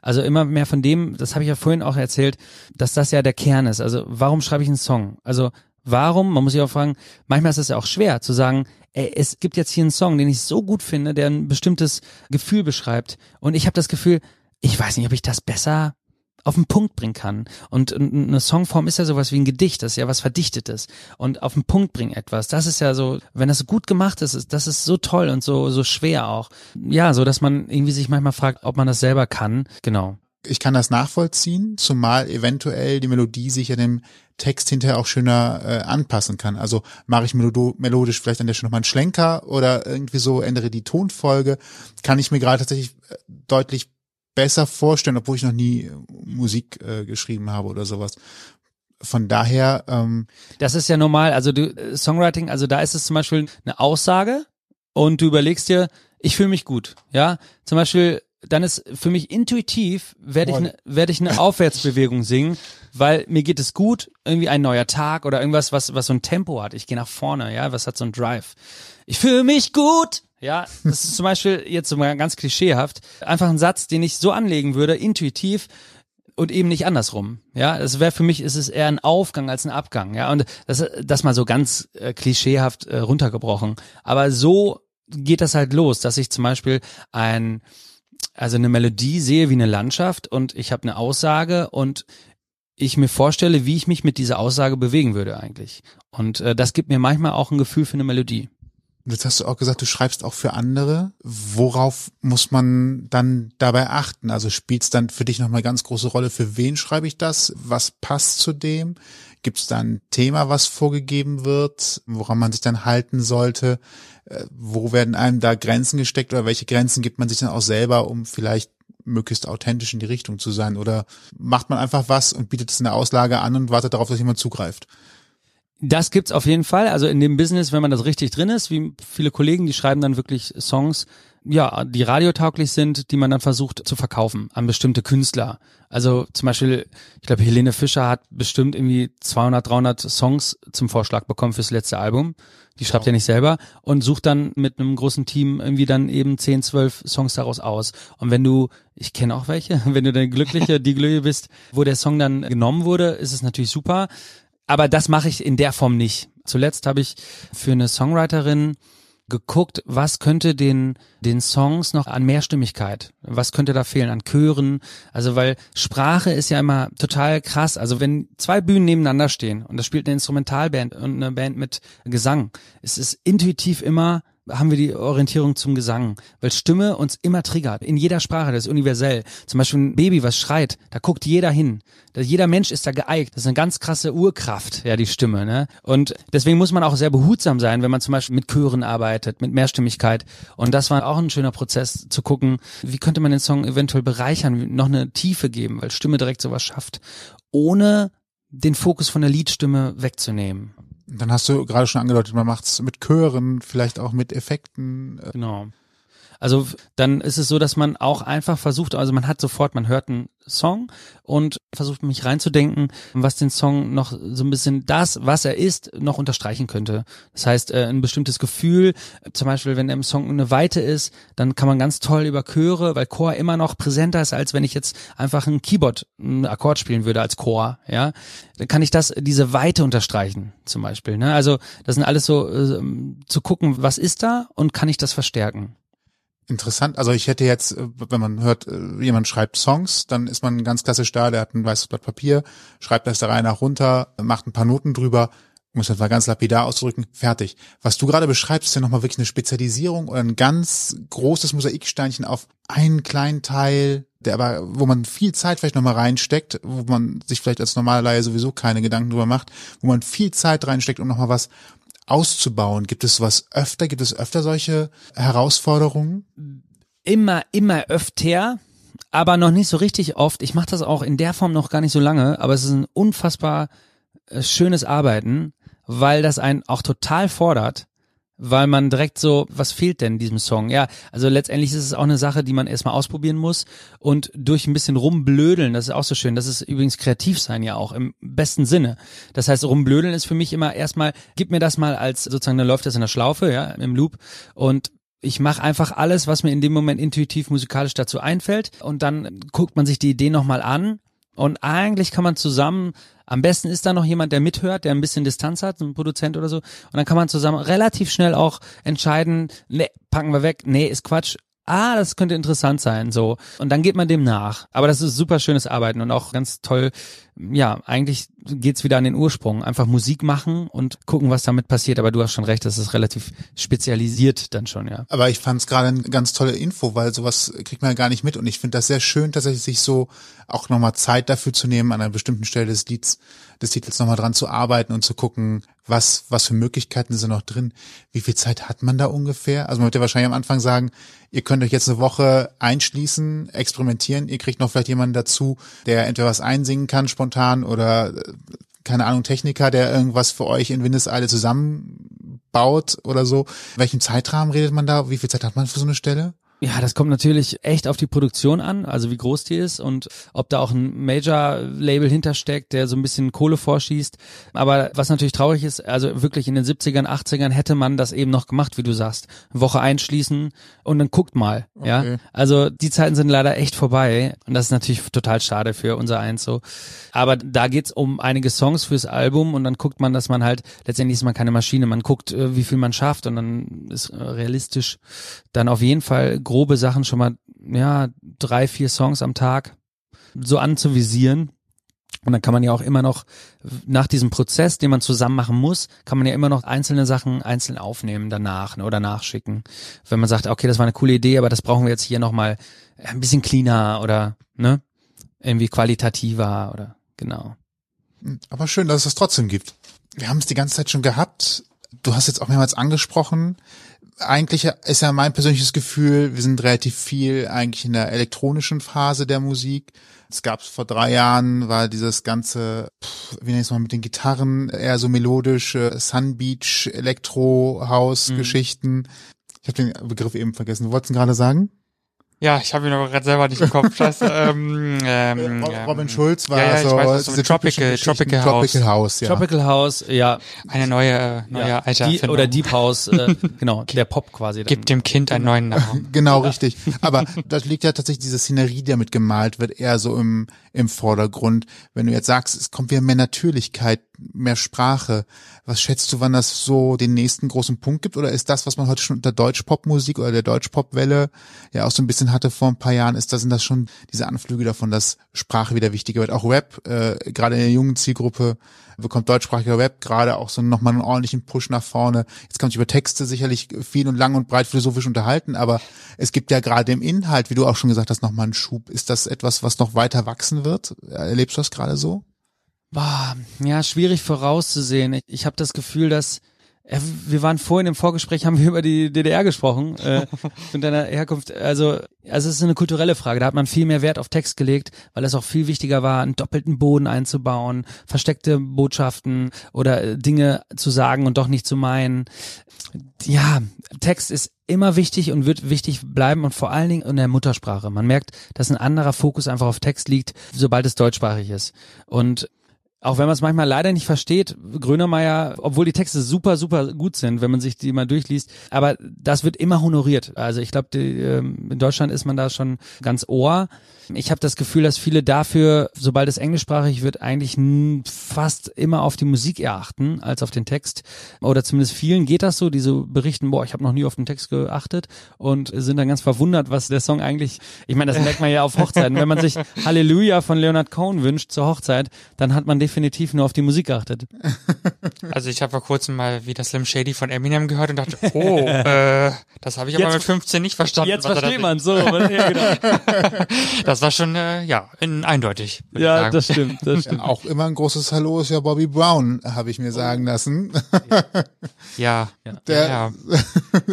Also immer mehr von dem, das habe ich ja vorhin auch erzählt, dass das ja der Kern ist. Also warum schreibe ich einen Song? Also warum, man muss sich auch fragen, manchmal ist es ja auch schwer zu sagen, ey, es gibt jetzt hier einen Song, den ich so gut finde, der ein bestimmtes Gefühl beschreibt. Und ich habe das Gefühl, ich weiß nicht, ob ich das besser auf den Punkt bringen kann. Und eine Songform ist ja sowas wie ein Gedicht, das ist ja was Verdichtetes. Und auf den Punkt bringen etwas, das ist ja so, wenn das gut gemacht ist, das ist so toll und so, so schwer auch. Ja, so dass man irgendwie sich manchmal fragt, ob man das selber kann. Genau. Ich kann das nachvollziehen, zumal eventuell die Melodie sich ja dem Text hinterher auch schöner äh, anpassen kann. Also mache ich melodisch vielleicht an der Stelle nochmal einen Schlenker oder irgendwie so ändere die Tonfolge, kann ich mir gerade tatsächlich äh, deutlich besser vorstellen, obwohl ich noch nie Musik äh, geschrieben habe oder sowas. Von daher. Ähm, das ist ja normal. Also du äh, Songwriting, also da ist es zum Beispiel eine Aussage und du überlegst dir, ich fühle mich gut. Ja, zum Beispiel dann ist für mich intuitiv, werde ich, ne, werde ich eine *laughs* Aufwärtsbewegung singen, weil mir geht es gut, irgendwie ein neuer Tag oder irgendwas, was, was so ein Tempo hat. Ich gehe nach vorne, ja, was hat so ein Drive. Ich fühle mich gut. Ja, das ist zum Beispiel jetzt so mal ganz klischeehaft. Einfach ein Satz, den ich so anlegen würde, intuitiv und eben nicht andersrum. Ja, das wäre für mich ist es eher ein Aufgang als ein Abgang. Ja, und das, das mal so ganz äh, klischeehaft äh, runtergebrochen. Aber so geht das halt los, dass ich zum Beispiel ein also eine Melodie sehe wie eine Landschaft und ich habe eine Aussage und ich mir vorstelle, wie ich mich mit dieser Aussage bewegen würde eigentlich. Und äh, das gibt mir manchmal auch ein Gefühl für eine Melodie. Jetzt hast du auch gesagt, du schreibst auch für andere. Worauf muss man dann dabei achten? Also spielt es dann für dich nochmal ganz große Rolle, für wen schreibe ich das? Was passt zu dem? Gibt es da ein Thema, was vorgegeben wird, woran man sich dann halten sollte? Äh, wo werden einem da Grenzen gesteckt oder welche Grenzen gibt man sich dann auch selber, um vielleicht möglichst authentisch in die Richtung zu sein? Oder macht man einfach was und bietet es in der Auslage an und wartet darauf, dass jemand zugreift? Das gibt's auf jeden Fall. Also in dem Business, wenn man das richtig drin ist, wie viele Kollegen, die schreiben dann wirklich Songs, ja, die radiotauglich sind, die man dann versucht zu verkaufen an bestimmte Künstler. Also zum Beispiel, ich glaube, Helene Fischer hat bestimmt irgendwie 200, 300 Songs zum Vorschlag bekommen fürs letzte Album. Die schreibt wow. ja nicht selber und sucht dann mit einem großen Team irgendwie dann eben 10, 12 Songs daraus aus. Und wenn du, ich kenne auch welche, *laughs* wenn du der Glückliche, die Glückliche bist, wo der Song dann genommen wurde, ist es natürlich super. Aber das mache ich in der Form nicht. Zuletzt habe ich für eine Songwriterin geguckt, was könnte den, den Songs noch an Mehrstimmigkeit, was könnte da fehlen an Chören, also weil Sprache ist ja immer total krass, also wenn zwei Bühnen nebeneinander stehen und das spielt eine Instrumentalband und eine Band mit Gesang, es ist intuitiv immer haben wir die Orientierung zum Gesang, weil Stimme uns immer triggert, in jeder Sprache, das ist universell. Zum Beispiel ein Baby, was schreit, da guckt jeder hin. Jeder Mensch ist da geeignet. Das ist eine ganz krasse Urkraft, ja, die Stimme. Ne? Und deswegen muss man auch sehr behutsam sein, wenn man zum Beispiel mit Chören arbeitet, mit Mehrstimmigkeit. Und das war auch ein schöner Prozess, zu gucken, wie könnte man den Song eventuell bereichern, noch eine Tiefe geben, weil Stimme direkt sowas schafft, ohne den Fokus von der Liedstimme wegzunehmen. Dann hast du gerade schon angedeutet, man macht es mit Chören, vielleicht auch mit Effekten. Genau. Also dann ist es so, dass man auch einfach versucht, also man hat sofort, man hört einen Song und versucht mich reinzudenken, was den Song noch so ein bisschen das, was er ist, noch unterstreichen könnte. Das heißt, äh, ein bestimmtes Gefühl, zum Beispiel, wenn im Song eine Weite ist, dann kann man ganz toll über Chöre, weil Chor immer noch präsenter ist, als wenn ich jetzt einfach ein Keyboard, einen Akkord spielen würde als Chor, ja. Dann kann ich das, diese Weite unterstreichen, zum Beispiel. Ne? Also das sind alles so äh, zu gucken, was ist da und kann ich das verstärken. Interessant. Also ich hätte jetzt, äh, wenn man hört, äh, jemand schreibt Songs, dann ist man ganz klassisch da, der hat ein weißes Blatt Papier, schreibt das da rein nach runter, macht ein paar Noten drüber, um es mal ganz lapidar auszudrücken, fertig. Was du gerade beschreibst, ist ja nochmal wirklich eine Spezialisierung oder ein ganz großes Mosaiksteinchen auf einen kleinen Teil, der aber, wo man viel Zeit vielleicht nochmal reinsteckt, wo man sich vielleicht als normaler Laie sowieso keine Gedanken drüber macht, wo man viel Zeit reinsteckt, um nochmal was auszubauen? Gibt es was öfter? Gibt es öfter solche Herausforderungen? Immer, immer öfter, aber noch nicht so richtig oft. Ich mache das auch in der Form noch gar nicht so lange, aber es ist ein unfassbar äh, schönes Arbeiten, weil das einen auch total fordert weil man direkt so, was fehlt denn diesem Song? Ja, also letztendlich ist es auch eine Sache, die man erstmal ausprobieren muss und durch ein bisschen rumblödeln, das ist auch so schön, das ist übrigens kreativ sein ja auch im besten Sinne. Das heißt, rumblödeln ist für mich immer erstmal, gib mir das mal als sozusagen, dann läuft das in der Schlaufe, ja, im Loop und ich mache einfach alles, was mir in dem Moment intuitiv musikalisch dazu einfällt und dann guckt man sich die Idee nochmal an und eigentlich kann man zusammen am besten ist da noch jemand, der mithört, der ein bisschen Distanz hat, ein Produzent oder so. Und dann kann man zusammen relativ schnell auch entscheiden, nee, packen wir weg, nee, ist Quatsch. Ah, das könnte interessant sein, so. Und dann geht man dem nach. Aber das ist super schönes Arbeiten und auch ganz toll, ja, eigentlich geht's wieder an den Ursprung. Einfach Musik machen und gucken, was damit passiert. Aber du hast schon recht, das ist relativ spezialisiert dann schon, ja. Aber ich fand es gerade eine ganz tolle Info, weil sowas kriegt man ja gar nicht mit. Und ich finde das sehr schön, tatsächlich sich so auch nochmal Zeit dafür zu nehmen, an einer bestimmten Stelle des Lieds, des Titels nochmal dran zu arbeiten und zu gucken, was, was für Möglichkeiten sind noch drin. Wie viel Zeit hat man da ungefähr? Also man wird ja wahrscheinlich am Anfang sagen, ihr könnt euch jetzt eine Woche einschließen, experimentieren, ihr kriegt noch vielleicht jemanden dazu, der entweder was einsingen kann, spontan oder äh, keine Ahnung, Techniker, der irgendwas für euch in Windeseile zusammenbaut oder so. In welchem Zeitrahmen redet man da? Wie viel Zeit hat man für so eine Stelle? Ja, das kommt natürlich echt auf die Produktion an, also wie groß die ist und ob da auch ein Major-Label hintersteckt, der so ein bisschen Kohle vorschießt. Aber was natürlich traurig ist, also wirklich in den 70ern, 80ern hätte man das eben noch gemacht, wie du sagst. Woche einschließen und dann guckt mal. Okay. Ja, also die Zeiten sind leider echt vorbei und das ist natürlich total schade für unser Eins so. Aber da geht's um einige Songs fürs Album und dann guckt man, dass man halt, letztendlich ist man keine Maschine, man guckt, äh, wie viel man schafft und dann ist äh, realistisch dann auf jeden Fall grobe Sachen schon mal, ja, drei, vier Songs am Tag so anzuvisieren. Und dann kann man ja auch immer noch nach diesem Prozess, den man zusammen machen muss, kann man ja immer noch einzelne Sachen einzeln aufnehmen danach ne, oder nachschicken. Wenn man sagt, okay, das war eine coole Idee, aber das brauchen wir jetzt hier nochmal ein bisschen cleaner oder ne, irgendwie qualitativer oder genau. Aber schön, dass es das trotzdem gibt. Wir haben es die ganze Zeit schon gehabt. Du hast jetzt auch mehrmals angesprochen, eigentlich ist ja mein persönliches Gefühl, wir sind relativ viel eigentlich in der elektronischen Phase der Musik. Es gab vor drei Jahren, war dieses ganze, pff, wie nennt es mal mit den Gitarren, eher so melodische Sun Beach Elektro House Geschichten. Mhm. Ich habe den Begriff eben vergessen. Du wolltest ihn gerade sagen? Ja, ich habe ihn aber gerade selber nicht im Kopf. *laughs* Scheiße. ähm, ähm, Robin Schulz war ja, ja, so, weiß, diese Tropical, Tropical House. Tropical House, ja. Tropical House, ja. Eine neue, neue ja, alte die, Oder Deep House, äh, *laughs* genau, der Pop quasi. Dann. Gibt dem Kind einen neuen Namen. *laughs* genau, richtig. Aber das liegt ja tatsächlich diese Szenerie, die damit gemalt wird, eher so im, im Vordergrund. Wenn du jetzt sagst, es kommt wieder mehr Natürlichkeit, mehr Sprache, was schätzt du, wann das so den nächsten großen Punkt gibt? Oder ist das, was man heute schon unter Deutschpopmusik oder der Deutschpopwelle ja auch so ein bisschen hatte vor ein paar Jahren, ist das, sind das schon diese Anflüge davon, dass Sprache wieder wichtiger wird? Auch Rap, äh, gerade in der jungen Zielgruppe, bekommt deutschsprachiger Web gerade auch so nochmal einen ordentlichen Push nach vorne. Jetzt kann man über Texte sicherlich viel und lang und breit philosophisch unterhalten, aber es gibt ja gerade im Inhalt, wie du auch schon gesagt hast, nochmal einen Schub. Ist das etwas, was noch weiter wachsen wird? Erlebst du das gerade so? Boah, ja, schwierig vorauszusehen. Ich, ich habe das Gefühl, dass ja, wir waren vorhin im Vorgespräch, haben wir über die DDR gesprochen äh, *laughs* und deiner Herkunft. Also, also es ist eine kulturelle Frage. Da hat man viel mehr Wert auf Text gelegt, weil es auch viel wichtiger war, einen doppelten Boden einzubauen, versteckte Botschaften oder äh, Dinge zu sagen und doch nicht zu meinen. Ja, Text ist immer wichtig und wird wichtig bleiben und vor allen Dingen in der Muttersprache. Man merkt, dass ein anderer Fokus einfach auf Text liegt, sobald es deutschsprachig ist. Und auch wenn man es manchmal leider nicht versteht, Grönemeyer, obwohl die Texte super, super gut sind, wenn man sich die mal durchliest, aber das wird immer honoriert. Also ich glaube, ähm, in Deutschland ist man da schon ganz ohr. Ich habe das Gefühl, dass viele dafür, sobald es englischsprachig wird, eigentlich fast immer auf die Musik erachten als auf den Text. Oder zumindest vielen geht das so, die so berichten, boah, ich habe noch nie auf den Text geachtet und sind dann ganz verwundert, was der Song eigentlich, ich meine, das merkt man ja auf Hochzeiten. Wenn man sich *laughs* Halleluja von Leonard Cohen wünscht zur Hochzeit, dann hat man definitiv nur auf die Musik geachtet. *laughs* Also ich habe vor kurzem mal wieder Slim Shady von Eminem gehört und dachte, oh, *laughs* äh, das habe ich aber mit 15 nicht verstanden. Jetzt versteht man so. *laughs* ja, genau. das war schon, äh, ja, in, eindeutig. Ja, das stimmt, das stimmt. Ja, auch immer ein großes Hallo ist ja Bobby Brown, habe ich mir sagen lassen. Ja, Der, ja.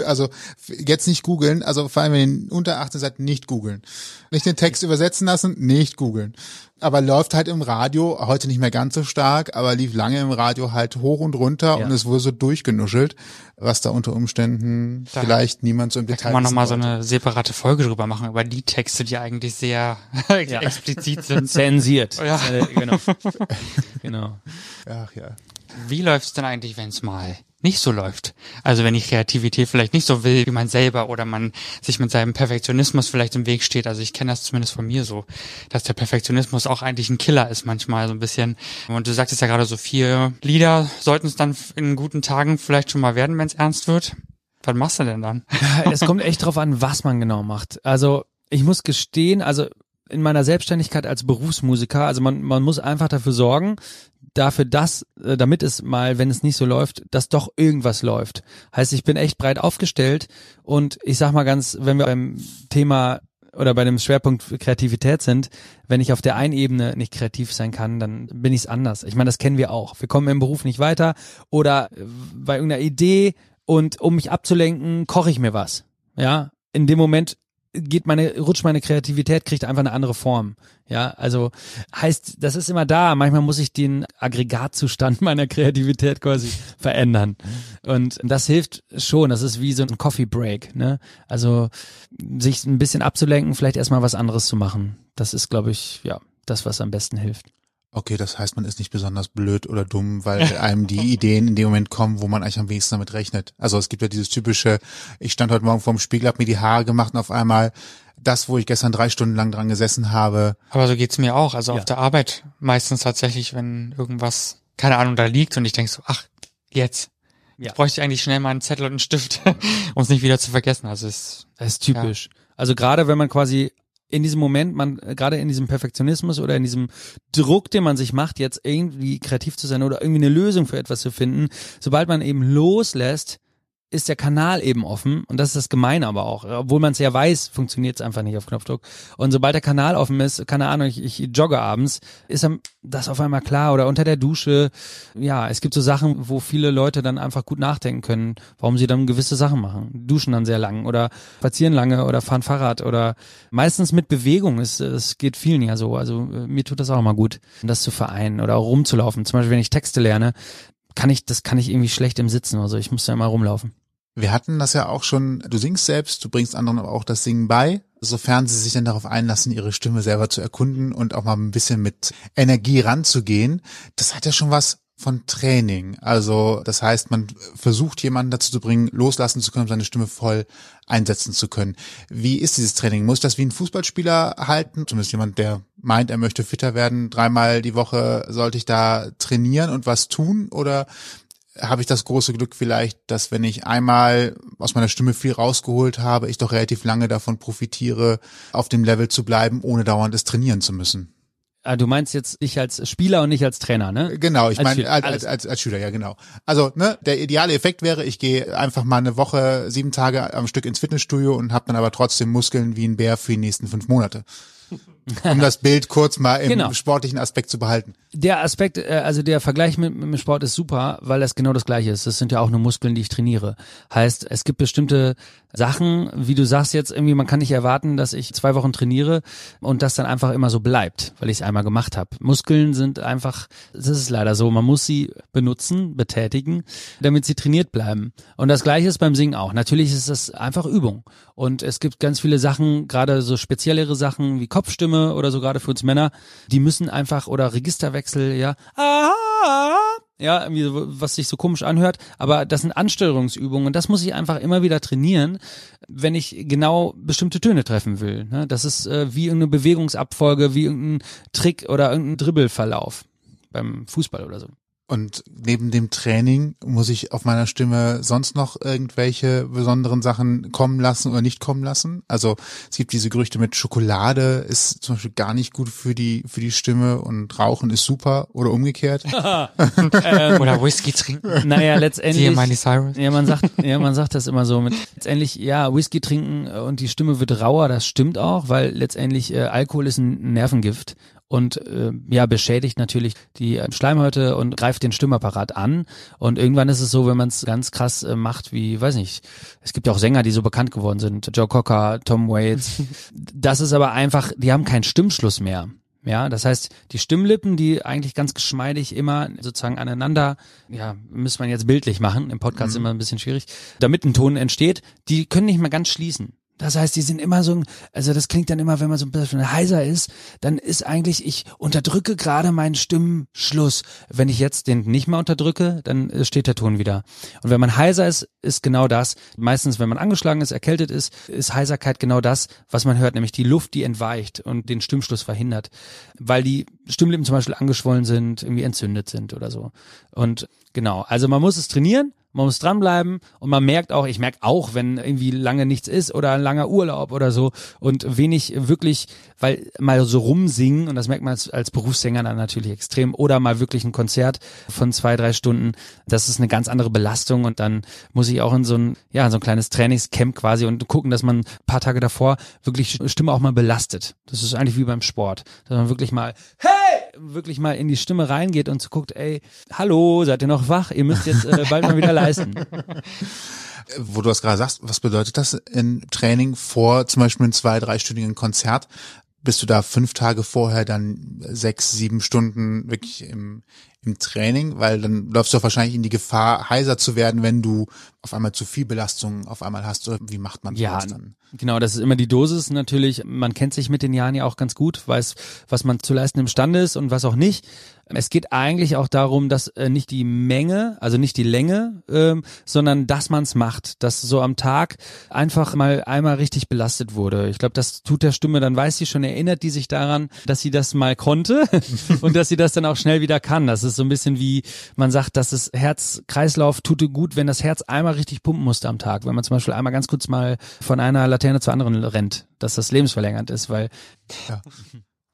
also jetzt nicht googeln, also vor allem wenn ihr unter 18 seid, nicht googeln. Nicht den Text übersetzen lassen, nicht googeln. Aber läuft halt im Radio, heute nicht mehr ganz so stark, aber lief lange im Radio halt hoch und runter Ja. und es wurde so durchgenuschelt, was da unter Umständen Da- vielleicht niemand so im Detail kann man nochmal so eine separate Folge drüber machen, über die Texte, die eigentlich sehr *laughs* explizit sind. *laughs* Zensiert. Ja. Äh, genau. *laughs* genau. Ach ja. Wie läuft's denn eigentlich, wenn es mal nicht so läuft? Also wenn die Kreativität vielleicht nicht so will wie man selber oder man sich mit seinem Perfektionismus vielleicht im Weg steht. Also ich kenne das zumindest von mir so, dass der Perfektionismus auch eigentlich ein Killer ist manchmal so ein bisschen. Und du sagtest ja gerade so vier Lieder sollten es dann in guten Tagen vielleicht schon mal werden, wenn es ernst wird. Was machst du denn dann? Es kommt echt drauf an, was man genau macht. Also ich muss gestehen, also in meiner Selbstständigkeit als Berufsmusiker, also man, man muss einfach dafür sorgen, dafür, dass, äh, damit es mal, wenn es nicht so läuft, dass doch irgendwas läuft. Heißt, ich bin echt breit aufgestellt und ich sag mal ganz, wenn wir beim Thema oder bei dem Schwerpunkt Kreativität sind, wenn ich auf der einen Ebene nicht kreativ sein kann, dann bin ich es anders. Ich meine, das kennen wir auch. Wir kommen im Beruf nicht weiter oder bei irgendeiner Idee und um mich abzulenken, koche ich mir was. Ja, in dem Moment geht meine, rutscht meine Kreativität, kriegt einfach eine andere Form. Ja, also heißt, das ist immer da. Manchmal muss ich den Aggregatzustand *laughs* meiner Kreativität quasi verändern. Und das hilft schon. Das ist wie so ein Coffee Break, ne? Also, sich ein bisschen abzulenken, vielleicht erstmal was anderes zu machen. Das ist, glaube ich, ja, das, was am besten hilft. Okay, das heißt, man ist nicht besonders blöd oder dumm, weil einem die Ideen in dem Moment kommen, wo man eigentlich am wenigsten damit rechnet. Also es gibt ja dieses typische, ich stand heute Morgen vorm Spiegel, hab mir die Haare gemacht und auf einmal das, wo ich gestern drei Stunden lang dran gesessen habe. Aber so geht's mir auch. Also Ja. auf der Arbeit meistens tatsächlich, wenn irgendwas, keine Ahnung, da liegt und ich denk so, ach, jetzt. Ja. Jetzt bräuchte ich eigentlich schnell mal einen Zettel und einen Stift, *laughs* um es nicht wieder zu vergessen. Also es Das ist typisch. Also gerade wenn man quasi in diesem Moment, man äh, gerade in diesem Perfektionismus oder in diesem Druck, den man sich macht, jetzt irgendwie kreativ zu sein oder irgendwie eine Lösung für etwas zu finden, sobald man eben loslässt, ist der Kanal eben offen und das ist das Gemeine aber auch. Obwohl man es ja weiß, funktioniert es einfach nicht auf Knopfdruck. Und sobald der Kanal offen ist, keine Ahnung, ich, ich jogge abends, ist dann das auf einmal klar oder unter der Dusche. Ja, es gibt so Sachen, wo viele Leute dann einfach gut nachdenken können, warum sie dann gewisse Sachen machen. Duschen dann sehr lang oder spazieren lange oder fahren Fahrrad oder meistens mit Bewegung. Es, es geht vielen ja so. Also äh, mir tut das auch mal gut, das zu vereinen oder auch rumzulaufen. Zum Beispiel, wenn ich Texte lerne, kann ich, das kann ich irgendwie schlecht im Sitzen. Also ich muss da immer rumlaufen. Wir hatten das ja auch schon, du singst selbst, du bringst anderen aber auch das Singen bei, sofern sie sich dann darauf einlassen, ihre Stimme selber zu erkunden und auch mal ein bisschen mit Energie ranzugehen. Das hat ja schon was von Training. Also das heißt, man versucht jemanden dazu zu bringen, loslassen zu können, seine Stimme voll einsetzen zu können. Wie ist dieses Training? Muss das wie ein Fußballspieler halten? Zumindest jemand, der meint, er möchte fitter werden. Dreimal die Woche sollte ich da trainieren und was tun? Oder habe ich das große Glück vielleicht, dass wenn ich einmal aus meiner Stimme viel rausgeholt habe, ich doch relativ lange davon profitiere, auf dem Level zu bleiben, ohne dauernd es trainieren zu müssen. Ah, du meinst jetzt dich als Spieler und nicht als Trainer, ne? Genau, ich meine als, als, als, als Schüler, ja genau. Also ne, der ideale Effekt wäre, ich gehe einfach mal eine Woche, sieben Tage am Stück ins Fitnessstudio und habe dann aber trotzdem Muskeln wie ein Bär für die nächsten fünf Monate um das Bild kurz mal im genau. sportlichen Aspekt zu behalten. Der Aspekt, äh, also der Vergleich mit, mit dem Sport ist super, weil das genau das gleiche ist. Das sind ja auch nur Muskeln, die ich trainiere. Heißt, es gibt bestimmte Sachen, wie du sagst jetzt irgendwie, man kann nicht erwarten, dass ich zwei Wochen trainiere und das dann einfach immer so bleibt, weil ich es einmal gemacht habe. Muskeln sind einfach, das ist leider so, man muss sie benutzen, betätigen, damit sie trainiert bleiben. Und das gleiche ist beim Singen auch. Natürlich ist das einfach Übung. Und es gibt ganz viele Sachen, gerade so speziellere Sachen wie Kopfstimme oder so gerade für uns Männer, die müssen einfach oder Registerwechsel, ja, ja, irgendwie, was sich so komisch anhört, aber das sind Ansteuerungsübungen und das muss ich einfach immer wieder trainieren, wenn ich genau bestimmte Töne treffen will. Ne? Das ist äh, wie irgendeine Bewegungsabfolge, wie irgendein Trick oder irgendein Dribbelverlauf beim Fußball oder so. Und neben dem Training muss ich auf meiner Stimme sonst noch irgendwelche besonderen Sachen kommen lassen oder nicht kommen lassen. Also es gibt diese Gerüchte mit Schokolade ist zum Beispiel gar nicht gut für die für die Stimme und Rauchen ist super oder umgekehrt. *laughs* ähm, oder Whisky trinken. Naja, letztendlich. Ja, man sagt, ja, man sagt das immer so mit. Letztendlich, ja, Whisky trinken und die Stimme wird rauer. Das stimmt auch, weil letztendlich äh, Alkohol ist ein Nervengift und äh, ja beschädigt natürlich die äh, Schleimhäute und greift den Stimmapparat an und irgendwann ist es so, wenn man es ganz krass äh, macht, wie weiß nicht, es gibt ja auch Sänger, die so bekannt geworden sind, Joe Cocker, Tom Waits. *laughs* das ist aber einfach, die haben keinen Stimmschluss mehr. Ja, das heißt, die Stimmlippen, die eigentlich ganz geschmeidig immer sozusagen aneinander, ja, muss man jetzt bildlich machen, im Podcast mhm. immer ein bisschen schwierig, damit ein Ton entsteht, die können nicht mehr ganz schließen. Das heißt, die sind immer so, also das klingt dann immer, wenn man so ein bisschen heiser ist, dann ist eigentlich, ich unterdrücke gerade meinen Stimmschluss. Wenn ich jetzt den nicht mehr unterdrücke, dann steht der Ton wieder. Und wenn man heiser ist, ist genau das. Meistens, wenn man angeschlagen ist, erkältet ist, ist Heiserkeit genau das, was man hört, nämlich die Luft, die entweicht und den Stimmschluss verhindert. Weil die Stimmlippen zum Beispiel angeschwollen sind, irgendwie entzündet sind oder so. Und genau, also man muss es trainieren man muss dranbleiben und man merkt auch, ich merke auch, wenn irgendwie lange nichts ist oder ein langer Urlaub oder so und wenig wirklich, weil mal so rumsingen und das merkt man als, als Berufssänger dann natürlich extrem oder mal wirklich ein Konzert von zwei, drei Stunden, das ist eine ganz andere Belastung und dann muss ich auch in so ein, ja, in so ein kleines Trainingscamp quasi und gucken, dass man ein paar Tage davor wirklich Stimme auch mal belastet. Das ist eigentlich wie beim Sport, dass man wirklich mal, hey! wirklich mal in die Stimme reingeht und guckt, ey, hallo, seid ihr noch wach? Ihr müsst jetzt äh, bald mal *laughs* wieder leisten. Wo du das gerade sagst, was bedeutet das in Training vor zum Beispiel einem zwei, dreistündigen Konzert? Bist du da fünf Tage vorher dann sechs, sieben Stunden wirklich im, im Training, weil dann läufst du wahrscheinlich in die Gefahr, heiser zu werden, wenn du auf einmal zu viel Belastung auf einmal hast. Oder wie macht man ja, das dann? Genau, das ist immer die Dosis natürlich. Man kennt sich mit den Jahren ja auch ganz gut, weiß, was man zu leisten imstande ist und was auch nicht. Es geht eigentlich auch darum, dass äh, nicht die Menge, also nicht die Länge, ähm, sondern dass man es macht, dass so am Tag einfach mal einmal richtig belastet wurde. Ich glaube, das tut der Stimme, dann weiß sie schon, erinnert die sich daran, dass sie das mal konnte *laughs* und dass sie das dann auch schnell wieder kann. Das ist so ein bisschen wie man sagt, dass das Herzkreislauf tut gut, wenn das Herz einmal richtig pumpen musste am Tag. Wenn man zum Beispiel einmal ganz kurz mal von einer Laterne zur anderen rennt, dass das lebensverlängernd ist, weil ja.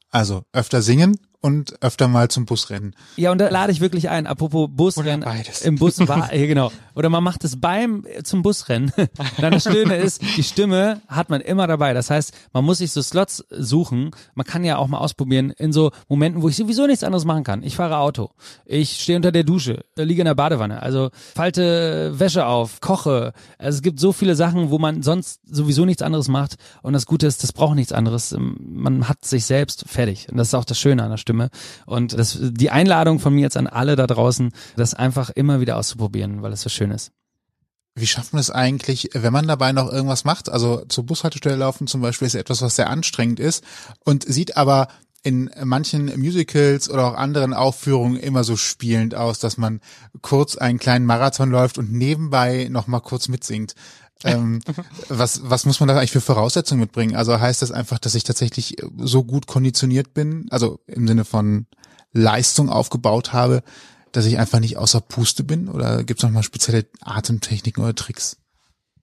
Also öfter singen und öfter mal zum Busrennen. Ja, und da lade ich wirklich ein, apropos Busrennen. Oder beides. Im Bus war, *laughs* ja, genau. Oder man macht es beim, zum Busrennen. *laughs* Dann das Schöne ist, die Stimme hat man immer dabei. Das heißt, man muss sich so Slots suchen. Man kann ja auch mal ausprobieren in so Momenten, wo ich sowieso nichts anderes machen kann. Ich fahre Auto. Ich stehe unter der Dusche, liege in der Badewanne. Also falte Wäsche auf, koche. Also es gibt so viele Sachen, wo man sonst sowieso nichts anderes macht. Und das Gute ist, das braucht nichts anderes. Man hat sich selbst fertig. Und das ist auch das Schöne an der Stimme. Und das, die Einladung von mir jetzt an alle da draußen, das einfach immer wieder auszuprobieren, weil es so schön ist. Wie schafft man es eigentlich, wenn man dabei noch irgendwas macht? Also zur Bushaltestelle laufen zum Beispiel ist etwas, was sehr anstrengend ist und sieht aber in manchen Musicals oder auch anderen Aufführungen immer so spielend aus, dass man kurz einen kleinen Marathon läuft und nebenbei noch mal kurz mitsingt. Ähm, was, was muss man da eigentlich für Voraussetzungen mitbringen? Also heißt das einfach, dass ich tatsächlich so gut konditioniert bin, also im Sinne von Leistung aufgebaut habe, dass ich einfach nicht außer Puste bin? Oder gibt es nochmal spezielle Atemtechniken oder Tricks?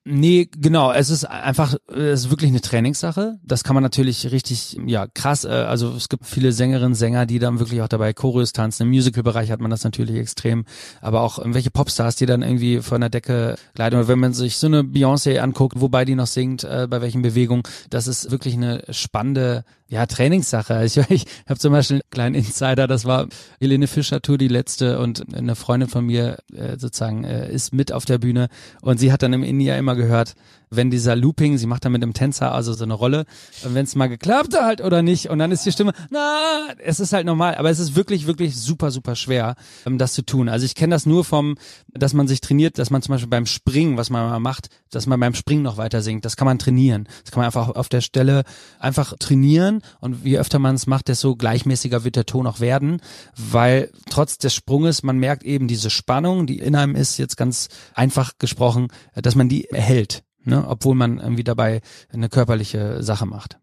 Nee, genau. Es ist einfach, es ist wirklich eine Trainingssache. Das kann man natürlich richtig, ja, krass. Äh, also es gibt viele Sängerinnen, Sänger, die dann wirklich auch dabei Chorus tanzen. Im Musical-Bereich hat man das natürlich extrem. Aber auch irgendwelche Popstars, die dann irgendwie von der Decke gleiten. Oder wenn man sich so eine Beyoncé anguckt, wobei die noch singt, äh, bei welchen Bewegungen, das ist wirklich eine spannende ja, Trainingssache. Ich, *laughs* ich habe zum Beispiel einen kleinen Insider, das war Helene Fischer Tour, die letzte und eine Freundin von mir äh, sozusagen äh, ist mit auf der Bühne und sie hat dann im Indie immer gehört, wenn dieser Looping, sie macht da mit einem Tänzer also so eine Rolle, wenn es mal geklappt hat oder nicht und dann ist die Stimme, na, es ist halt normal, aber es ist wirklich, wirklich super, super schwer, ähm, das zu tun. Also ich kenne das nur vom, dass man sich trainiert, dass man zum Beispiel beim Springen, was man mal macht, dass man beim Springen noch weiter singt, das kann man trainieren. Das kann man einfach auf der Stelle einfach trainieren und je öfter man es macht, desto gleichmäßiger wird der Ton auch werden, weil trotz des Sprunges, man merkt eben diese Spannung, die in einem ist, jetzt ganz einfach gesprochen, dass man die erhält ne? obwohl man irgendwie dabei eine körperliche Sache macht.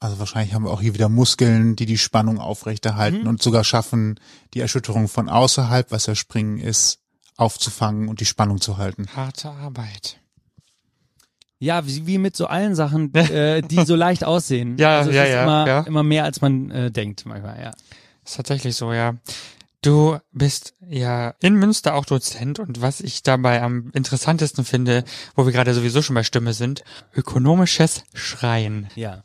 Also wahrscheinlich haben wir auch hier wieder Muskeln, die die Spannung aufrechterhalten mhm. und sogar schaffen, die Erschütterung von außerhalb, was ja Springen ist, aufzufangen und die Spannung zu halten. Harte Arbeit. Ja, wie, wie mit so allen Sachen, äh, die so *laughs* leicht aussehen. Ja, also ja, ist ja, immer, ja. immer mehr, als man äh, denkt manchmal, ja. Ist tatsächlich so, ja. Du bist ja in Münster auch Dozent und was ich dabei am interessantesten finde, wo wir gerade sowieso schon bei Stimme sind, ökonomisches Schreien. Ja.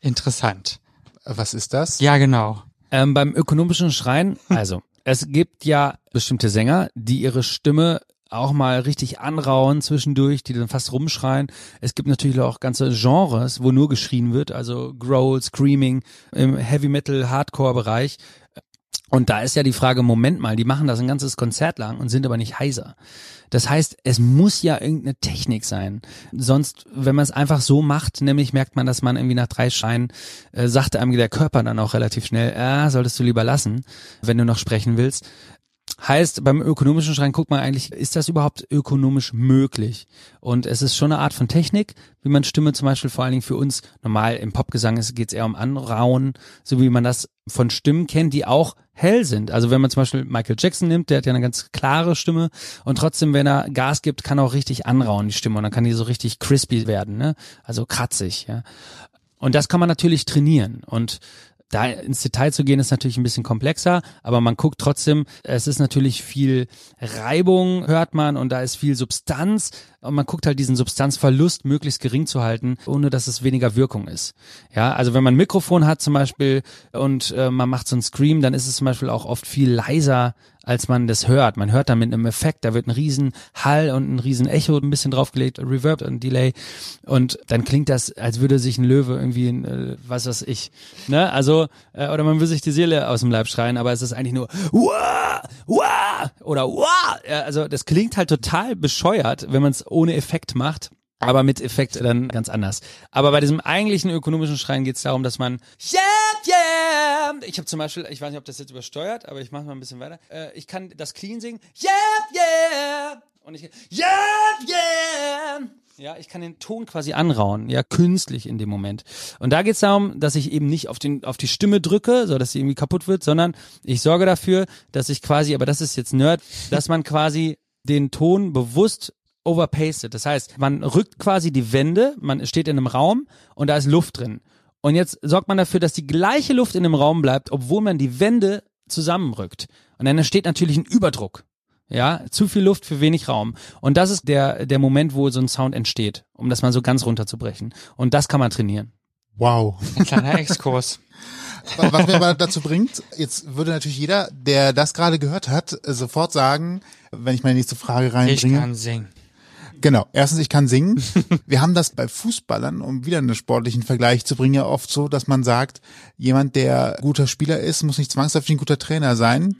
Interessant. Was ist das? Ja, genau. Ähm, beim ökonomischen Schreien, *laughs* also, es gibt ja bestimmte Sänger, die ihre Stimme auch mal richtig anrauen zwischendurch, die dann fast rumschreien. Es gibt natürlich auch ganze Genres, wo nur geschrien wird, also Growl, Screaming im Heavy Metal, Hardcore Bereich. Und da ist ja die Frage, Moment mal, die machen das ein ganzes Konzert lang und sind aber nicht heiser. Das heißt, es muss ja irgendeine Technik sein. Sonst, wenn man es einfach so macht, nämlich merkt man, dass man irgendwie nach drei Scheinen, äh, sagt einem der Körper dann auch relativ schnell, äh, solltest du lieber lassen, wenn du noch sprechen willst. Heißt, beim ökonomischen Schrein guckt man eigentlich, ist das überhaupt ökonomisch möglich? Und es ist schon eine Art von Technik, wie man Stimme zum Beispiel vor allen Dingen für uns, normal im Popgesang geht es eher um Anrauen, so wie man das von Stimmen kennt, die auch hell sind. Also wenn man zum Beispiel Michael Jackson nimmt, der hat ja eine ganz klare Stimme und trotzdem, wenn er Gas gibt, kann er auch richtig anrauen, die Stimme. Und dann kann die so richtig crispy werden, ne? Also kratzig, ja. Und das kann man natürlich trainieren. Und da ins Detail zu gehen, ist natürlich ein bisschen komplexer, aber man guckt trotzdem, es ist natürlich viel Reibung, hört man, und da ist viel Substanz. Und man guckt halt diesen Substanzverlust möglichst gering zu halten, ohne dass es weniger Wirkung ist. Ja, also wenn man ein Mikrofon hat zum Beispiel und äh, man macht so ein Scream, dann ist es zum Beispiel auch oft viel leiser, als man das hört. Man hört da mit einem Effekt, da wird ein riesen Hall und ein riesen Echo ein bisschen draufgelegt, Reverb und Delay und dann klingt das, als würde sich ein Löwe irgendwie, äh, was weiß ich, ne, also äh, oder man will sich die Seele aus dem Leib schreien, aber es ist eigentlich nur Wah! Wah! oder Wah! Also das klingt halt total bescheuert, wenn man es ohne Effekt macht. Aber mit Effekt dann ganz anders. Aber bei diesem eigentlichen ökonomischen Schreien geht es darum, dass man Yeah, yeah. Ich habe zum Beispiel, ich weiß nicht, ob das jetzt übersteuert, aber ich mache mal ein bisschen weiter. Äh, ich kann das clean singen. Yeah, yeah. Und ich Yeah, yeah. Ja, ich kann den Ton quasi anrauen, ja, künstlich in dem Moment. Und da geht es darum, dass ich eben nicht auf, den, auf die Stimme drücke, so dass sie irgendwie kaputt wird, sondern ich sorge dafür, dass ich quasi, aber das ist jetzt Nerd, dass man quasi den Ton bewusst overpasted. Das heißt, man rückt quasi die Wände, man steht in einem Raum und da ist Luft drin. Und jetzt sorgt man dafür, dass die gleiche Luft in dem Raum bleibt, obwohl man die Wände zusammenrückt. Und dann entsteht natürlich ein Überdruck. Ja, zu viel Luft für wenig Raum. Und das ist der, der Moment, wo so ein Sound entsteht, um das mal so ganz runterzubrechen. Und das kann man trainieren. Wow. Ein kleiner *laughs* Exkurs. Was mir aber dazu bringt, jetzt würde natürlich jeder, der das gerade gehört hat, sofort sagen, wenn ich meine nächste Frage Ich reinbringe. kann singen. Genau. Erstens, ich kann singen. *laughs* Wir haben das bei Fußballern, um wieder einen sportlichen Vergleich zu bringen, ja oft so, dass man sagt, jemand, der guter Spieler ist, muss nicht zwangsläufig ein guter Trainer sein.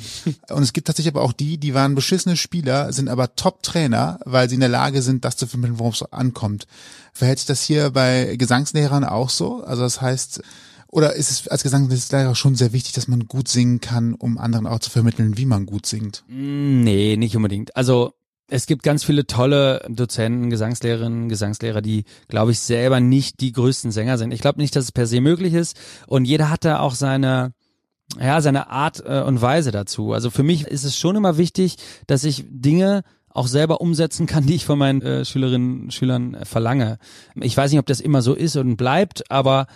Und es gibt tatsächlich aber auch die, die waren beschissene Spieler, sind aber Top-Trainer, weil sie in der Lage sind, das zu vermitteln, worum es ankommt. Verhält sich das hier bei Gesangslehrern auch so? Also das heißt, oder ist es als Gesangslehrer schon sehr wichtig, dass man gut singen kann, um anderen auch zu vermitteln, wie man gut singt? Nee, nicht unbedingt. Also es gibt ganz viele tolle Dozenten, Gesangslehrerinnen, Gesangslehrer, die, glaube ich, selber nicht die größten Sänger sind. Ich glaube nicht, dass es per se möglich ist. Und jeder hat da auch seine, ja, seine Art äh, und Weise dazu. Also für mich ist es schon immer wichtig, dass ich Dinge auch selber umsetzen kann, *laughs* die ich von meinen äh, Schülerinnen und Schülern äh, verlange. Ich weiß nicht, ob das immer so ist und bleibt, aber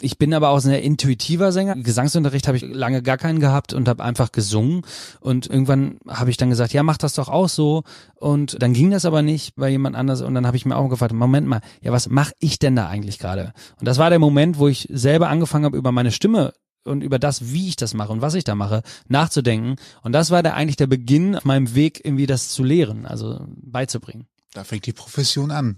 ich bin aber auch ein sehr intuitiver Sänger. Gesangsunterricht habe ich lange gar keinen gehabt und habe einfach gesungen. Und irgendwann habe ich dann gesagt, ja, mach das doch auch so. Und dann ging das aber nicht bei jemand anders. Und dann habe ich mir auch gefragt, Moment mal, ja, was mache ich denn da eigentlich gerade? Und das war der Moment, wo ich selber angefangen habe, über meine Stimme und über das, wie ich das mache und was ich da mache, nachzudenken. Und das war der eigentlich der Beginn auf meinem Weg, irgendwie das zu lehren, also beizubringen. Da fängt die Profession an.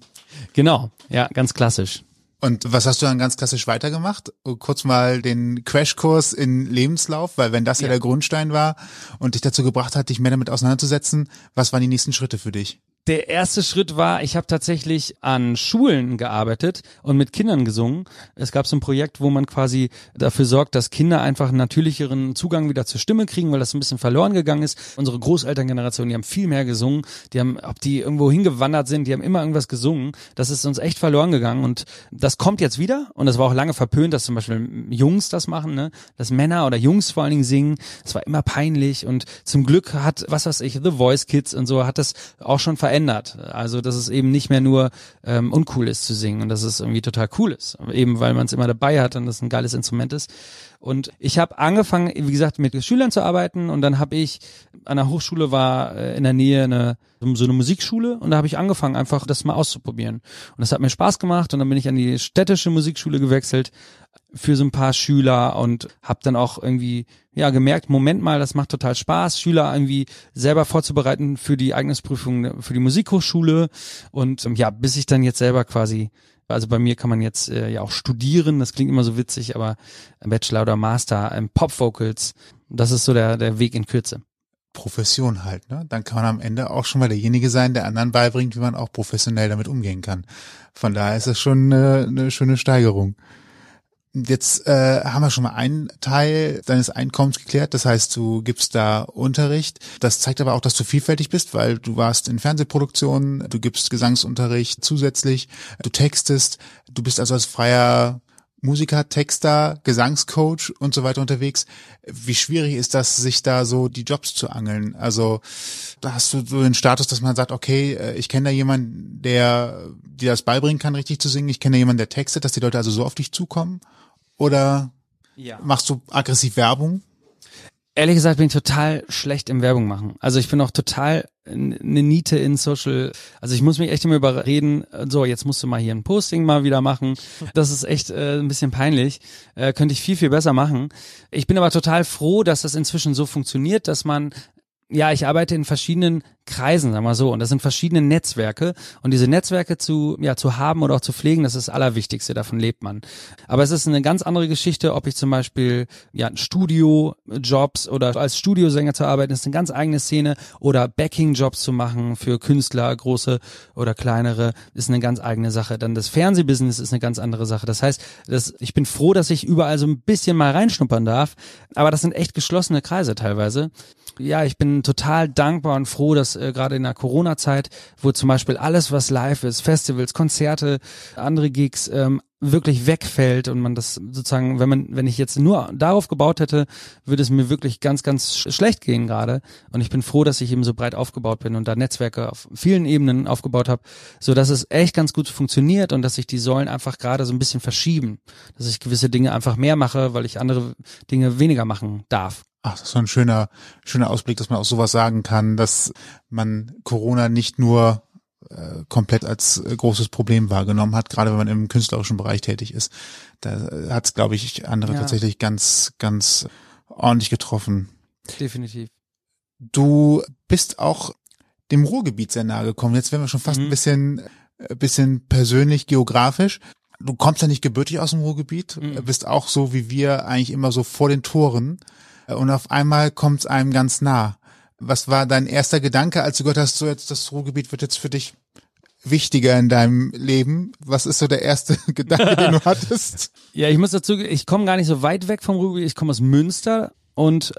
Genau, ja, ganz klassisch. Und was hast du dann ganz klassisch weitergemacht? Kurz mal den Crashkurs in Lebenslauf, weil wenn das ja, Ja. der Grundstein war und dich dazu gebracht hat, dich mehr damit auseinanderzusetzen, was waren die nächsten Schritte für dich? Der erste Schritt war, ich habe tatsächlich an Schulen gearbeitet und mit Kindern gesungen. Es gab so ein Projekt, wo man quasi dafür sorgt, dass Kinder einfach einen natürlicheren Zugang wieder zur Stimme kriegen, weil das ein bisschen verloren gegangen ist. Unsere Großelterngeneration, die haben viel mehr gesungen. Die haben, ob die irgendwo hingewandert sind, die haben immer irgendwas gesungen. Das ist uns echt verloren gegangen und das kommt jetzt wieder. Und das war auch lange verpönt, dass zum Beispiel Jungs das machen, ne? dass Männer oder Jungs vor allen Dingen singen. Das war immer peinlich und zum Glück hat, was weiß ich, The Voice Kids und so hat das auch schon verändert. Also, dass es eben nicht mehr nur ähm, uncool ist zu singen und dass es irgendwie total cool ist. Eben weil man es immer dabei hat und das ein geiles Instrument ist. Und ich habe angefangen, wie gesagt, mit Schülern zu arbeiten. Und dann habe ich an der Hochschule war äh, in der Nähe eine so eine Musikschule. Und da habe ich angefangen, einfach das mal auszuprobieren. Und das hat mir Spaß gemacht. Und dann bin ich an die städtische Musikschule gewechselt für so ein paar Schüler und habe dann auch irgendwie ja gemerkt, Moment mal, das macht total Spaß, Schüler irgendwie selber vorzubereiten für die Eignungsprüfung für die Musikhochschule. Und ähm, ja, bis ich dann jetzt selber quasi also bei mir kann man jetzt äh, ja auch studieren, das klingt immer so witzig, aber Bachelor oder Master im Pop Vocals, das ist so der der Weg in Kürze. Profession halt, ne? Dann kann man am Ende auch schon mal derjenige sein, der anderen beibringt, wie man auch professionell damit umgehen kann. Von daher ist es schon eine, eine schöne Steigerung. Jetzt äh, haben wir schon mal einen Teil deines Einkommens geklärt, das heißt, du gibst da Unterricht. Das zeigt aber auch, dass du vielfältig bist, weil du warst in Fernsehproduktionen, du gibst Gesangsunterricht zusätzlich, du textest, du bist also als freier Musiker, Texter, Gesangscoach und so weiter unterwegs. Wie schwierig ist das, sich da so die Jobs zu angeln? Also da hast du so den Status, dass man sagt, okay, äh, ich kenne da jemanden, der dir das beibringen kann, richtig zu singen. Ich kenne da jemanden, der textet, dass die Leute also so auf dich zukommen. Oder Ja. machst du aggressiv Werbung? Ehrlich gesagt bin ich total schlecht im Werbung machen. Also ich bin auch total eine Niete in Social. Also ich muss mich echt immer überreden, so jetzt musst du mal hier ein Posting mal wieder machen. Das ist echt äh, ein bisschen peinlich. Äh, könnte ich viel, viel besser machen. Ich bin aber total froh, dass das inzwischen so funktioniert, dass man ja, ich arbeite in verschiedenen Kreisen, sagen wir so, und das sind verschiedene Netzwerke und diese Netzwerke zu ja zu haben oder auch zu pflegen, das ist das Allerwichtigste. Davon lebt man. Aber es ist eine ganz andere Geschichte, ob ich zum Beispiel ja Studio-Jobs oder als Studiosänger zu arbeiten, ist eine ganz eigene Szene oder Backing-Jobs zu machen für Künstler, große oder kleinere, ist eine ganz eigene Sache. Dann das Fernsehbusiness ist eine ganz andere Sache. Das heißt, das, ich bin froh, dass ich überall so ein bisschen mal reinschnuppern darf, aber das sind echt geschlossene Kreise teilweise. Ja, ich bin total dankbar und froh, dass äh, gerade in der Corona-Zeit, wo zum Beispiel alles, was live ist, Festivals, Konzerte, andere Gigs, ähm, wirklich wegfällt und man das sozusagen, wenn man, wenn ich jetzt nur darauf gebaut hätte, würde es mir wirklich ganz, ganz schlecht gehen gerade. Und ich bin froh, dass ich eben so breit aufgebaut bin und da Netzwerke auf vielen Ebenen aufgebaut habe, so dass es echt ganz gut funktioniert und dass sich die Säulen einfach gerade so ein bisschen verschieben, dass ich gewisse Dinge einfach mehr mache, weil ich andere Dinge weniger machen darf. Ach, das ist so ein schöner, schöner Ausblick, dass man auch sowas sagen kann, dass man Corona nicht nur äh, komplett als äh, großes Problem wahrgenommen hat, gerade wenn man im künstlerischen Bereich tätig ist. Da äh, hat es, glaube ich, andere ja. tatsächlich ganz, ganz ordentlich getroffen. Definitiv. Du bist auch dem Ruhrgebiet sehr nahe gekommen. Jetzt werden wir schon fast mhm. ein bisschen, ein bisschen persönlich, geografisch. Du kommst ja nicht gebürtig aus dem Ruhrgebiet, mhm. bist auch so wie wir eigentlich immer so vor den Toren. Und auf einmal kommt es einem ganz nah. Was war dein erster Gedanke, als du gehört hast, so jetzt das Ruhrgebiet wird jetzt für dich wichtiger in deinem Leben? Was ist so der erste *laughs* Gedanke, den du *laughs* hattest? Ja, ich muss dazu, ich komme gar nicht so weit weg vom Ruhrgebiet. Ich komme aus Münster und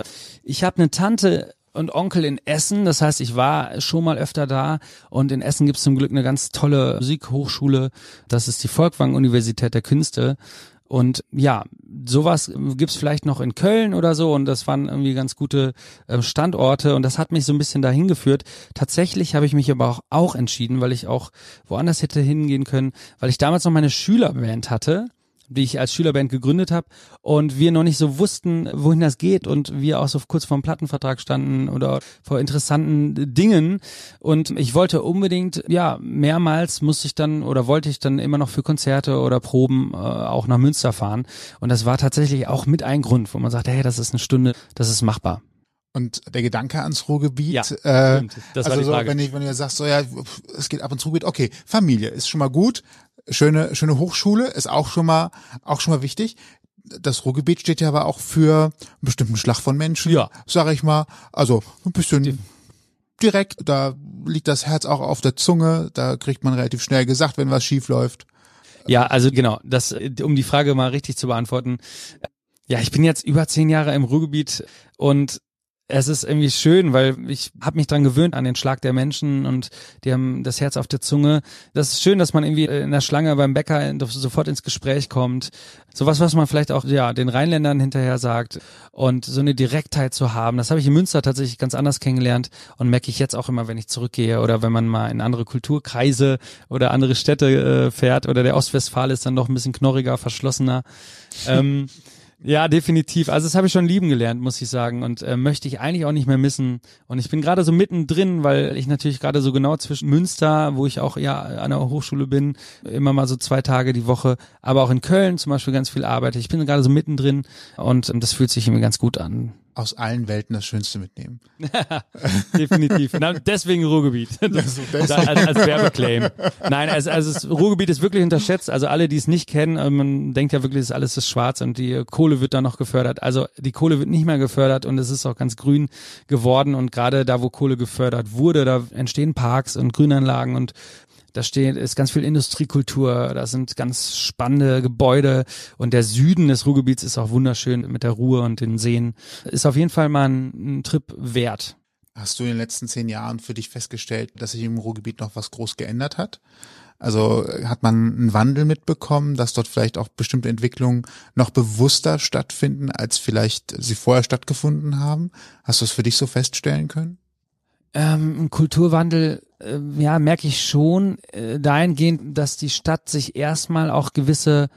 ich habe eine Tante und Onkel in Essen. Das heißt, ich war schon mal öfter da und in Essen gibt es zum Glück eine ganz tolle Musikhochschule. Das ist die Volkwang Universität der Künste. Und ja, sowas gibt's vielleicht noch in Köln oder so und das waren irgendwie ganz gute äh, Standorte und das hat mich so ein bisschen dahin geführt. Tatsächlich habe ich mich aber auch, auch entschieden, weil ich auch woanders hätte hingehen können, weil ich damals noch meine Schülerband hatte die ich als Schülerband gegründet habe und wir noch nicht so wussten, wohin das geht und wir auch so kurz vor dem Plattenvertrag standen oder vor interessanten Dingen. Und ich wollte unbedingt, ja, mehrmals musste ich dann oder wollte ich dann immer noch für Konzerte oder Proben äh, auch nach Münster fahren. Und das war tatsächlich auch mit ein Grund, wo man sagt, hey, das ist eine Stunde, das ist machbar. Und der Gedanke ans Ruhrgebiet, ja, äh, das also so, wenn ich, wenn ihr sagst, so ja, es geht ab ins Ruhrgebiet, okay, Familie ist schon mal gut, schöne, schöne Hochschule ist auch schon mal, auch schon mal wichtig. Das Ruhrgebiet steht ja aber auch für einen bestimmten Schlag von Menschen, ja. sag ich mal. Also ein bisschen direkt, da liegt das Herz auch auf der Zunge, da kriegt man relativ schnell gesagt, wenn was schief läuft. Ja, also genau, das, um die Frage mal richtig zu beantworten. Ja, ich bin jetzt über zehn Jahre im Ruhrgebiet und es ist irgendwie schön, weil ich habe mich dran gewöhnt an den Schlag der Menschen und die haben das Herz auf der Zunge. Das ist schön, dass man irgendwie in der Schlange beim Bäcker sofort ins Gespräch kommt. Sowas, was man vielleicht auch ja den Rheinländern hinterher sagt und so eine Direktheit zu haben. Das habe ich in Münster tatsächlich ganz anders kennengelernt und merke ich jetzt auch immer, wenn ich zurückgehe oder wenn man mal in andere Kulturkreise oder andere Städte äh, fährt oder der Ostwestfale ist dann noch ein bisschen knorriger, verschlossener. ähm, *laughs* ja, definitiv. Also das habe ich schon lieben gelernt, muss ich sagen. Und äh, möchte ich eigentlich auch nicht mehr missen. Und ich bin gerade so mittendrin, weil ich natürlich gerade so genau zwischen Münster, wo ich auch ja an der Hochschule bin, immer mal so zwei Tage die Woche, aber auch in Köln zum Beispiel ganz viel arbeite. Ich bin gerade so mittendrin und ähm, das fühlt sich irgendwie ganz gut an aus allen Welten das Schönste mitnehmen. *laughs* Definitiv. Na, deswegen Ruhrgebiet. *laughs* Das, das als, als Werbeclaim. Nein, also, also das Ruhrgebiet ist wirklich unterschätzt. Also alle, die es nicht kennen, äh, man denkt ja wirklich, das alles ist schwarz und die Kohle wird da noch gefördert. Also die Kohle wird nicht mehr gefördert und es ist auch ganz grün geworden. Und gerade da, wo Kohle gefördert wurde, da entstehen Parks und Grünanlagen und da steht, ist ganz viel Industriekultur, da sind ganz spannende Gebäude und der Süden des Ruhrgebiets ist auch wunderschön mit der Ruhe und den Seen. Ist auf jeden Fall mal ein, ein Trip wert. Hast du in den letzten zehn Jahren für dich festgestellt, dass sich im Ruhrgebiet noch was groß geändert hat? Also hat man einen Wandel mitbekommen, dass dort vielleicht auch bestimmte Entwicklungen noch bewusster stattfinden, als vielleicht sie vorher stattgefunden haben? Hast du es für dich so feststellen können? Ähm, Kulturwandel äh, ja, merke ich schon äh, dahingehend, dass die Stadt sich erstmal auch gewisse,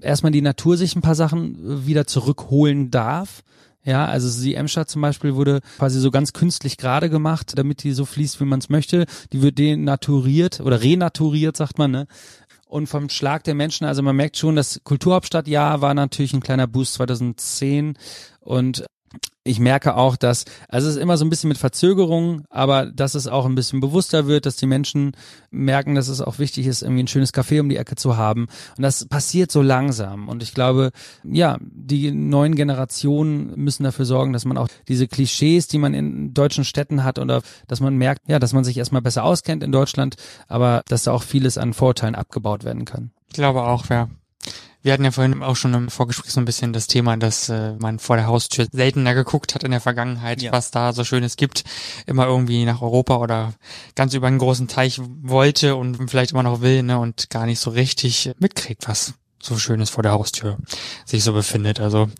erstmal die Natur sich ein paar Sachen äh, wieder zurückholen darf. Ja, also die Emscher zum Beispiel wurde quasi so ganz künstlich gerade gemacht, damit die so fließt, wie man es möchte. Die wird denaturiert oder renaturiert, sagt man, ne? Und vom Schlag der Menschen, also man merkt schon, das Kulturhauptstadtjahr war natürlich ein kleiner Boost 2010 und ich merke auch, dass, also es ist immer so ein bisschen mit Verzögerung, aber dass es auch ein bisschen bewusster wird, dass die Menschen merken, dass es auch wichtig ist, irgendwie ein schönes Café um die Ecke zu haben. Und das passiert so langsam. Und ich glaube, ja, die neuen Generationen müssen dafür sorgen, dass man auch diese Klischees, die man in deutschen Städten hat, oder dass man merkt, ja, dass man sich erstmal besser auskennt in Deutschland, aber dass da auch vieles an Vorteilen abgebaut werden kann. Ich glaube auch, ja. Wir hatten ja vorhin auch schon im Vorgespräch so ein bisschen das Thema, dass äh, man vor der Haustür seltener geguckt hat in der Vergangenheit, ja. was da so Schönes gibt, immer irgendwie nach Europa oder ganz über einen großen Teich wollte und vielleicht immer noch will, ne, und gar nicht so richtig mitkriegt, was so Schönes vor der Haustür sich so befindet. Also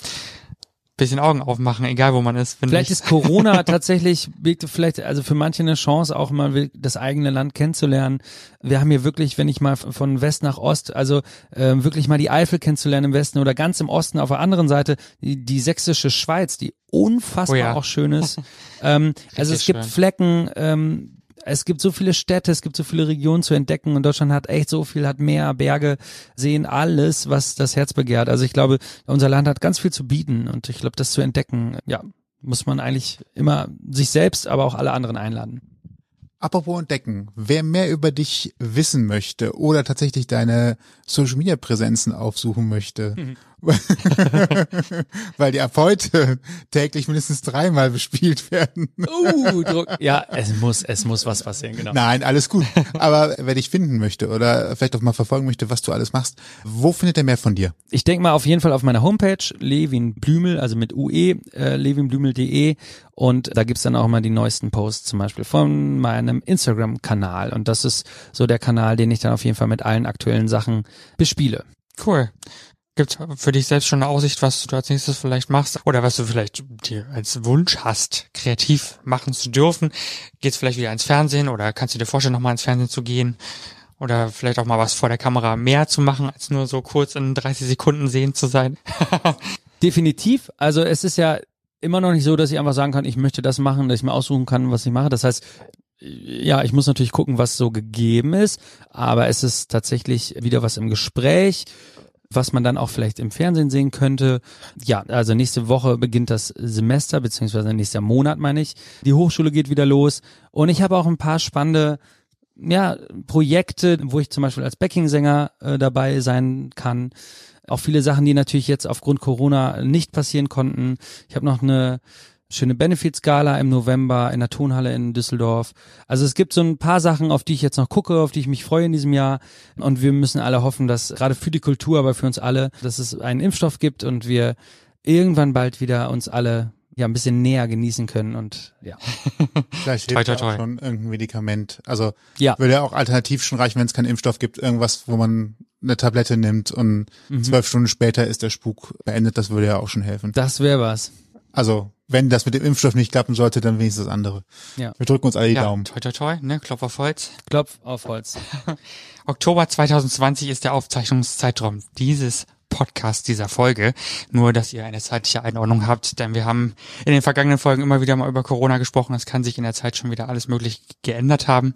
bisschen Augen aufmachen, egal wo man ist. Vielleicht ich. ist Corona *laughs* tatsächlich vielleicht also für manche eine Chance, auch mal das eigene Land kennenzulernen. Wir haben hier wirklich, wenn ich mal von West nach Ost, also äh, wirklich mal die Eifel kennenzulernen im Westen oder ganz im Osten auf der anderen Seite die, die sächsische Schweiz, die unfassbar oh ja. auch schön ist. *laughs* ähm, also es gibt schön. Flecken, ähm, es gibt so viele Städte, es gibt so viele Regionen zu entdecken und Deutschland hat echt so viel, hat Meer, Berge, Seen, alles, was das Herz begehrt. Also ich glaube, unser Land hat ganz viel zu bieten und ich glaube, das zu entdecken, ja, muss man eigentlich immer sich selbst, aber auch alle anderen einladen. Apropos entdecken, wer mehr über dich wissen möchte oder tatsächlich deine Social Media Präsenzen aufsuchen möchte, mhm. *laughs* weil die ab heute täglich mindestens dreimal bespielt werden. uh, *laughs* Druck. Ja, es muss, es muss was passieren, genau. Nein, alles gut. Aber wer dich finden möchte oder vielleicht auch mal verfolgen möchte, was du alles machst, wo findet er mehr von dir? Ich denke mal auf jeden Fall auf meiner Homepage, Levin Blümel, also mit UE, äh, levinblümel.de und da gibt's dann auch mal die neuesten Posts zum Beispiel von meinem Instagram-Kanal und das ist so der Kanal, den ich dann auf jeden Fall mit allen aktuellen Sachen bespiele. Cool. Gibt für dich selbst schon eine Aussicht, was du als nächstes vielleicht machst oder was du vielleicht dir als Wunsch hast, kreativ machen zu dürfen? Geht's vielleicht wieder ins Fernsehen oder kannst du dir vorstellen, nochmal ins Fernsehen zu gehen? Oder vielleicht auch mal was vor der Kamera mehr zu machen, als nur so kurz in 30 Sekunden sehen zu sein? *laughs* Definitiv. Also es ist ja immer noch nicht so, dass ich einfach sagen kann, ich möchte das machen, dass ich mir aussuchen kann, was ich mache. Das heißt, ja, ich muss natürlich gucken, was so gegeben ist, aber es ist tatsächlich wieder was im Gespräch was man dann auch vielleicht im Fernsehen sehen könnte. Ja, also nächste Woche beginnt das Semester, beziehungsweise nächster Monat meine ich. Die Hochschule geht wieder los und ich habe auch ein paar spannende ja, Projekte, wo ich zum Beispiel als Backing-Sänger äh, dabei sein kann. Auch viele Sachen, die natürlich jetzt aufgrund Corona nicht passieren konnten. Ich habe noch eine schöne Benefits-Gala im November in der Tonhalle in Düsseldorf. Also es gibt so ein paar Sachen, auf die ich jetzt noch gucke, auf die ich mich freue in diesem Jahr. Und wir müssen alle hoffen, dass gerade für die Kultur, aber für uns alle, dass es einen Impfstoff gibt und wir irgendwann bald wieder uns alle ja ein bisschen näher genießen können und ja. *laughs* Vielleicht hilft toi, toi, toi. schon irgendein Medikament. Also ja. würde ja auch alternativ schon reichen, wenn es keinen Impfstoff gibt, irgendwas, wo man eine Tablette nimmt und mhm. zwölf Stunden später ist der Spuk beendet, das würde ja auch schon helfen. Das wäre was. Also wenn das mit dem Impfstoff nicht klappen sollte, dann wenigstens das andere. Ja. Wir drücken uns alle die ja, Daumen. Toi, toi, toi, ne? Klopf auf Holz. Klopf auf Holz. *laughs* Oktober 2020 ist der Aufzeichnungszeitraum dieses Podcast dieser Folge. Nur, dass ihr eine zeitliche Einordnung habt, denn wir haben in den vergangenen Folgen immer wieder mal über Corona gesprochen. Es kann sich in der Zeit schon wieder alles möglich geändert haben. Mhm.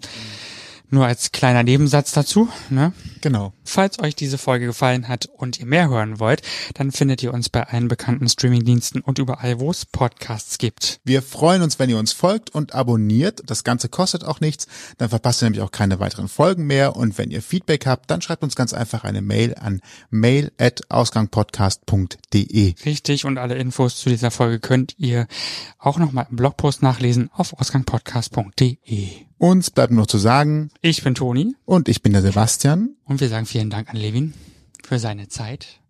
Nur als kleiner Nebensatz dazu. Ne? Genau. Falls euch diese Folge gefallen hat und ihr mehr hören wollt, dann findet ihr uns bei allen bekannten Streamingdiensten und überall, wo es Podcasts gibt. Wir freuen uns, wenn ihr uns folgt und abonniert. Das Ganze kostet auch nichts. Dann verpasst ihr nämlich auch keine weiteren Folgen mehr. Und wenn ihr Feedback habt, dann schreibt uns ganz einfach eine Mail an mail@ausgangpodcast.de. Richtig. Und alle Infos zu dieser Folge könnt ihr auch nochmal im Blogpost nachlesen auf ausgangpodcast.de. Uns bleibt nur zu sagen. Ich bin Toni. Und ich bin der Sebastian. Und wir sagen vielen Dank an Levin für seine Zeit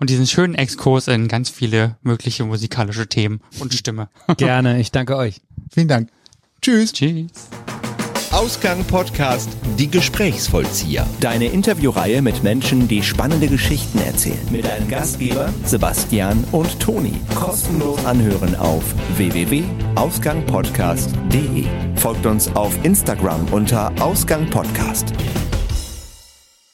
und diesen schönen Exkurs in ganz viele mögliche musikalische Themen und Stimme. Gerne, ich danke euch. Vielen Dank. Tschüss. Tschüss. Ausgang Podcast Die Gesprächsvollzieher. Deine Interviewreihe mit Menschen, die spannende Geschichten erzählen. Mit deinen Gastgeber Sebastian und Toni. Kostenlos anhören auf www.ausgangpodcast.de. Folgt uns auf Instagram unter Ausgang Podcast.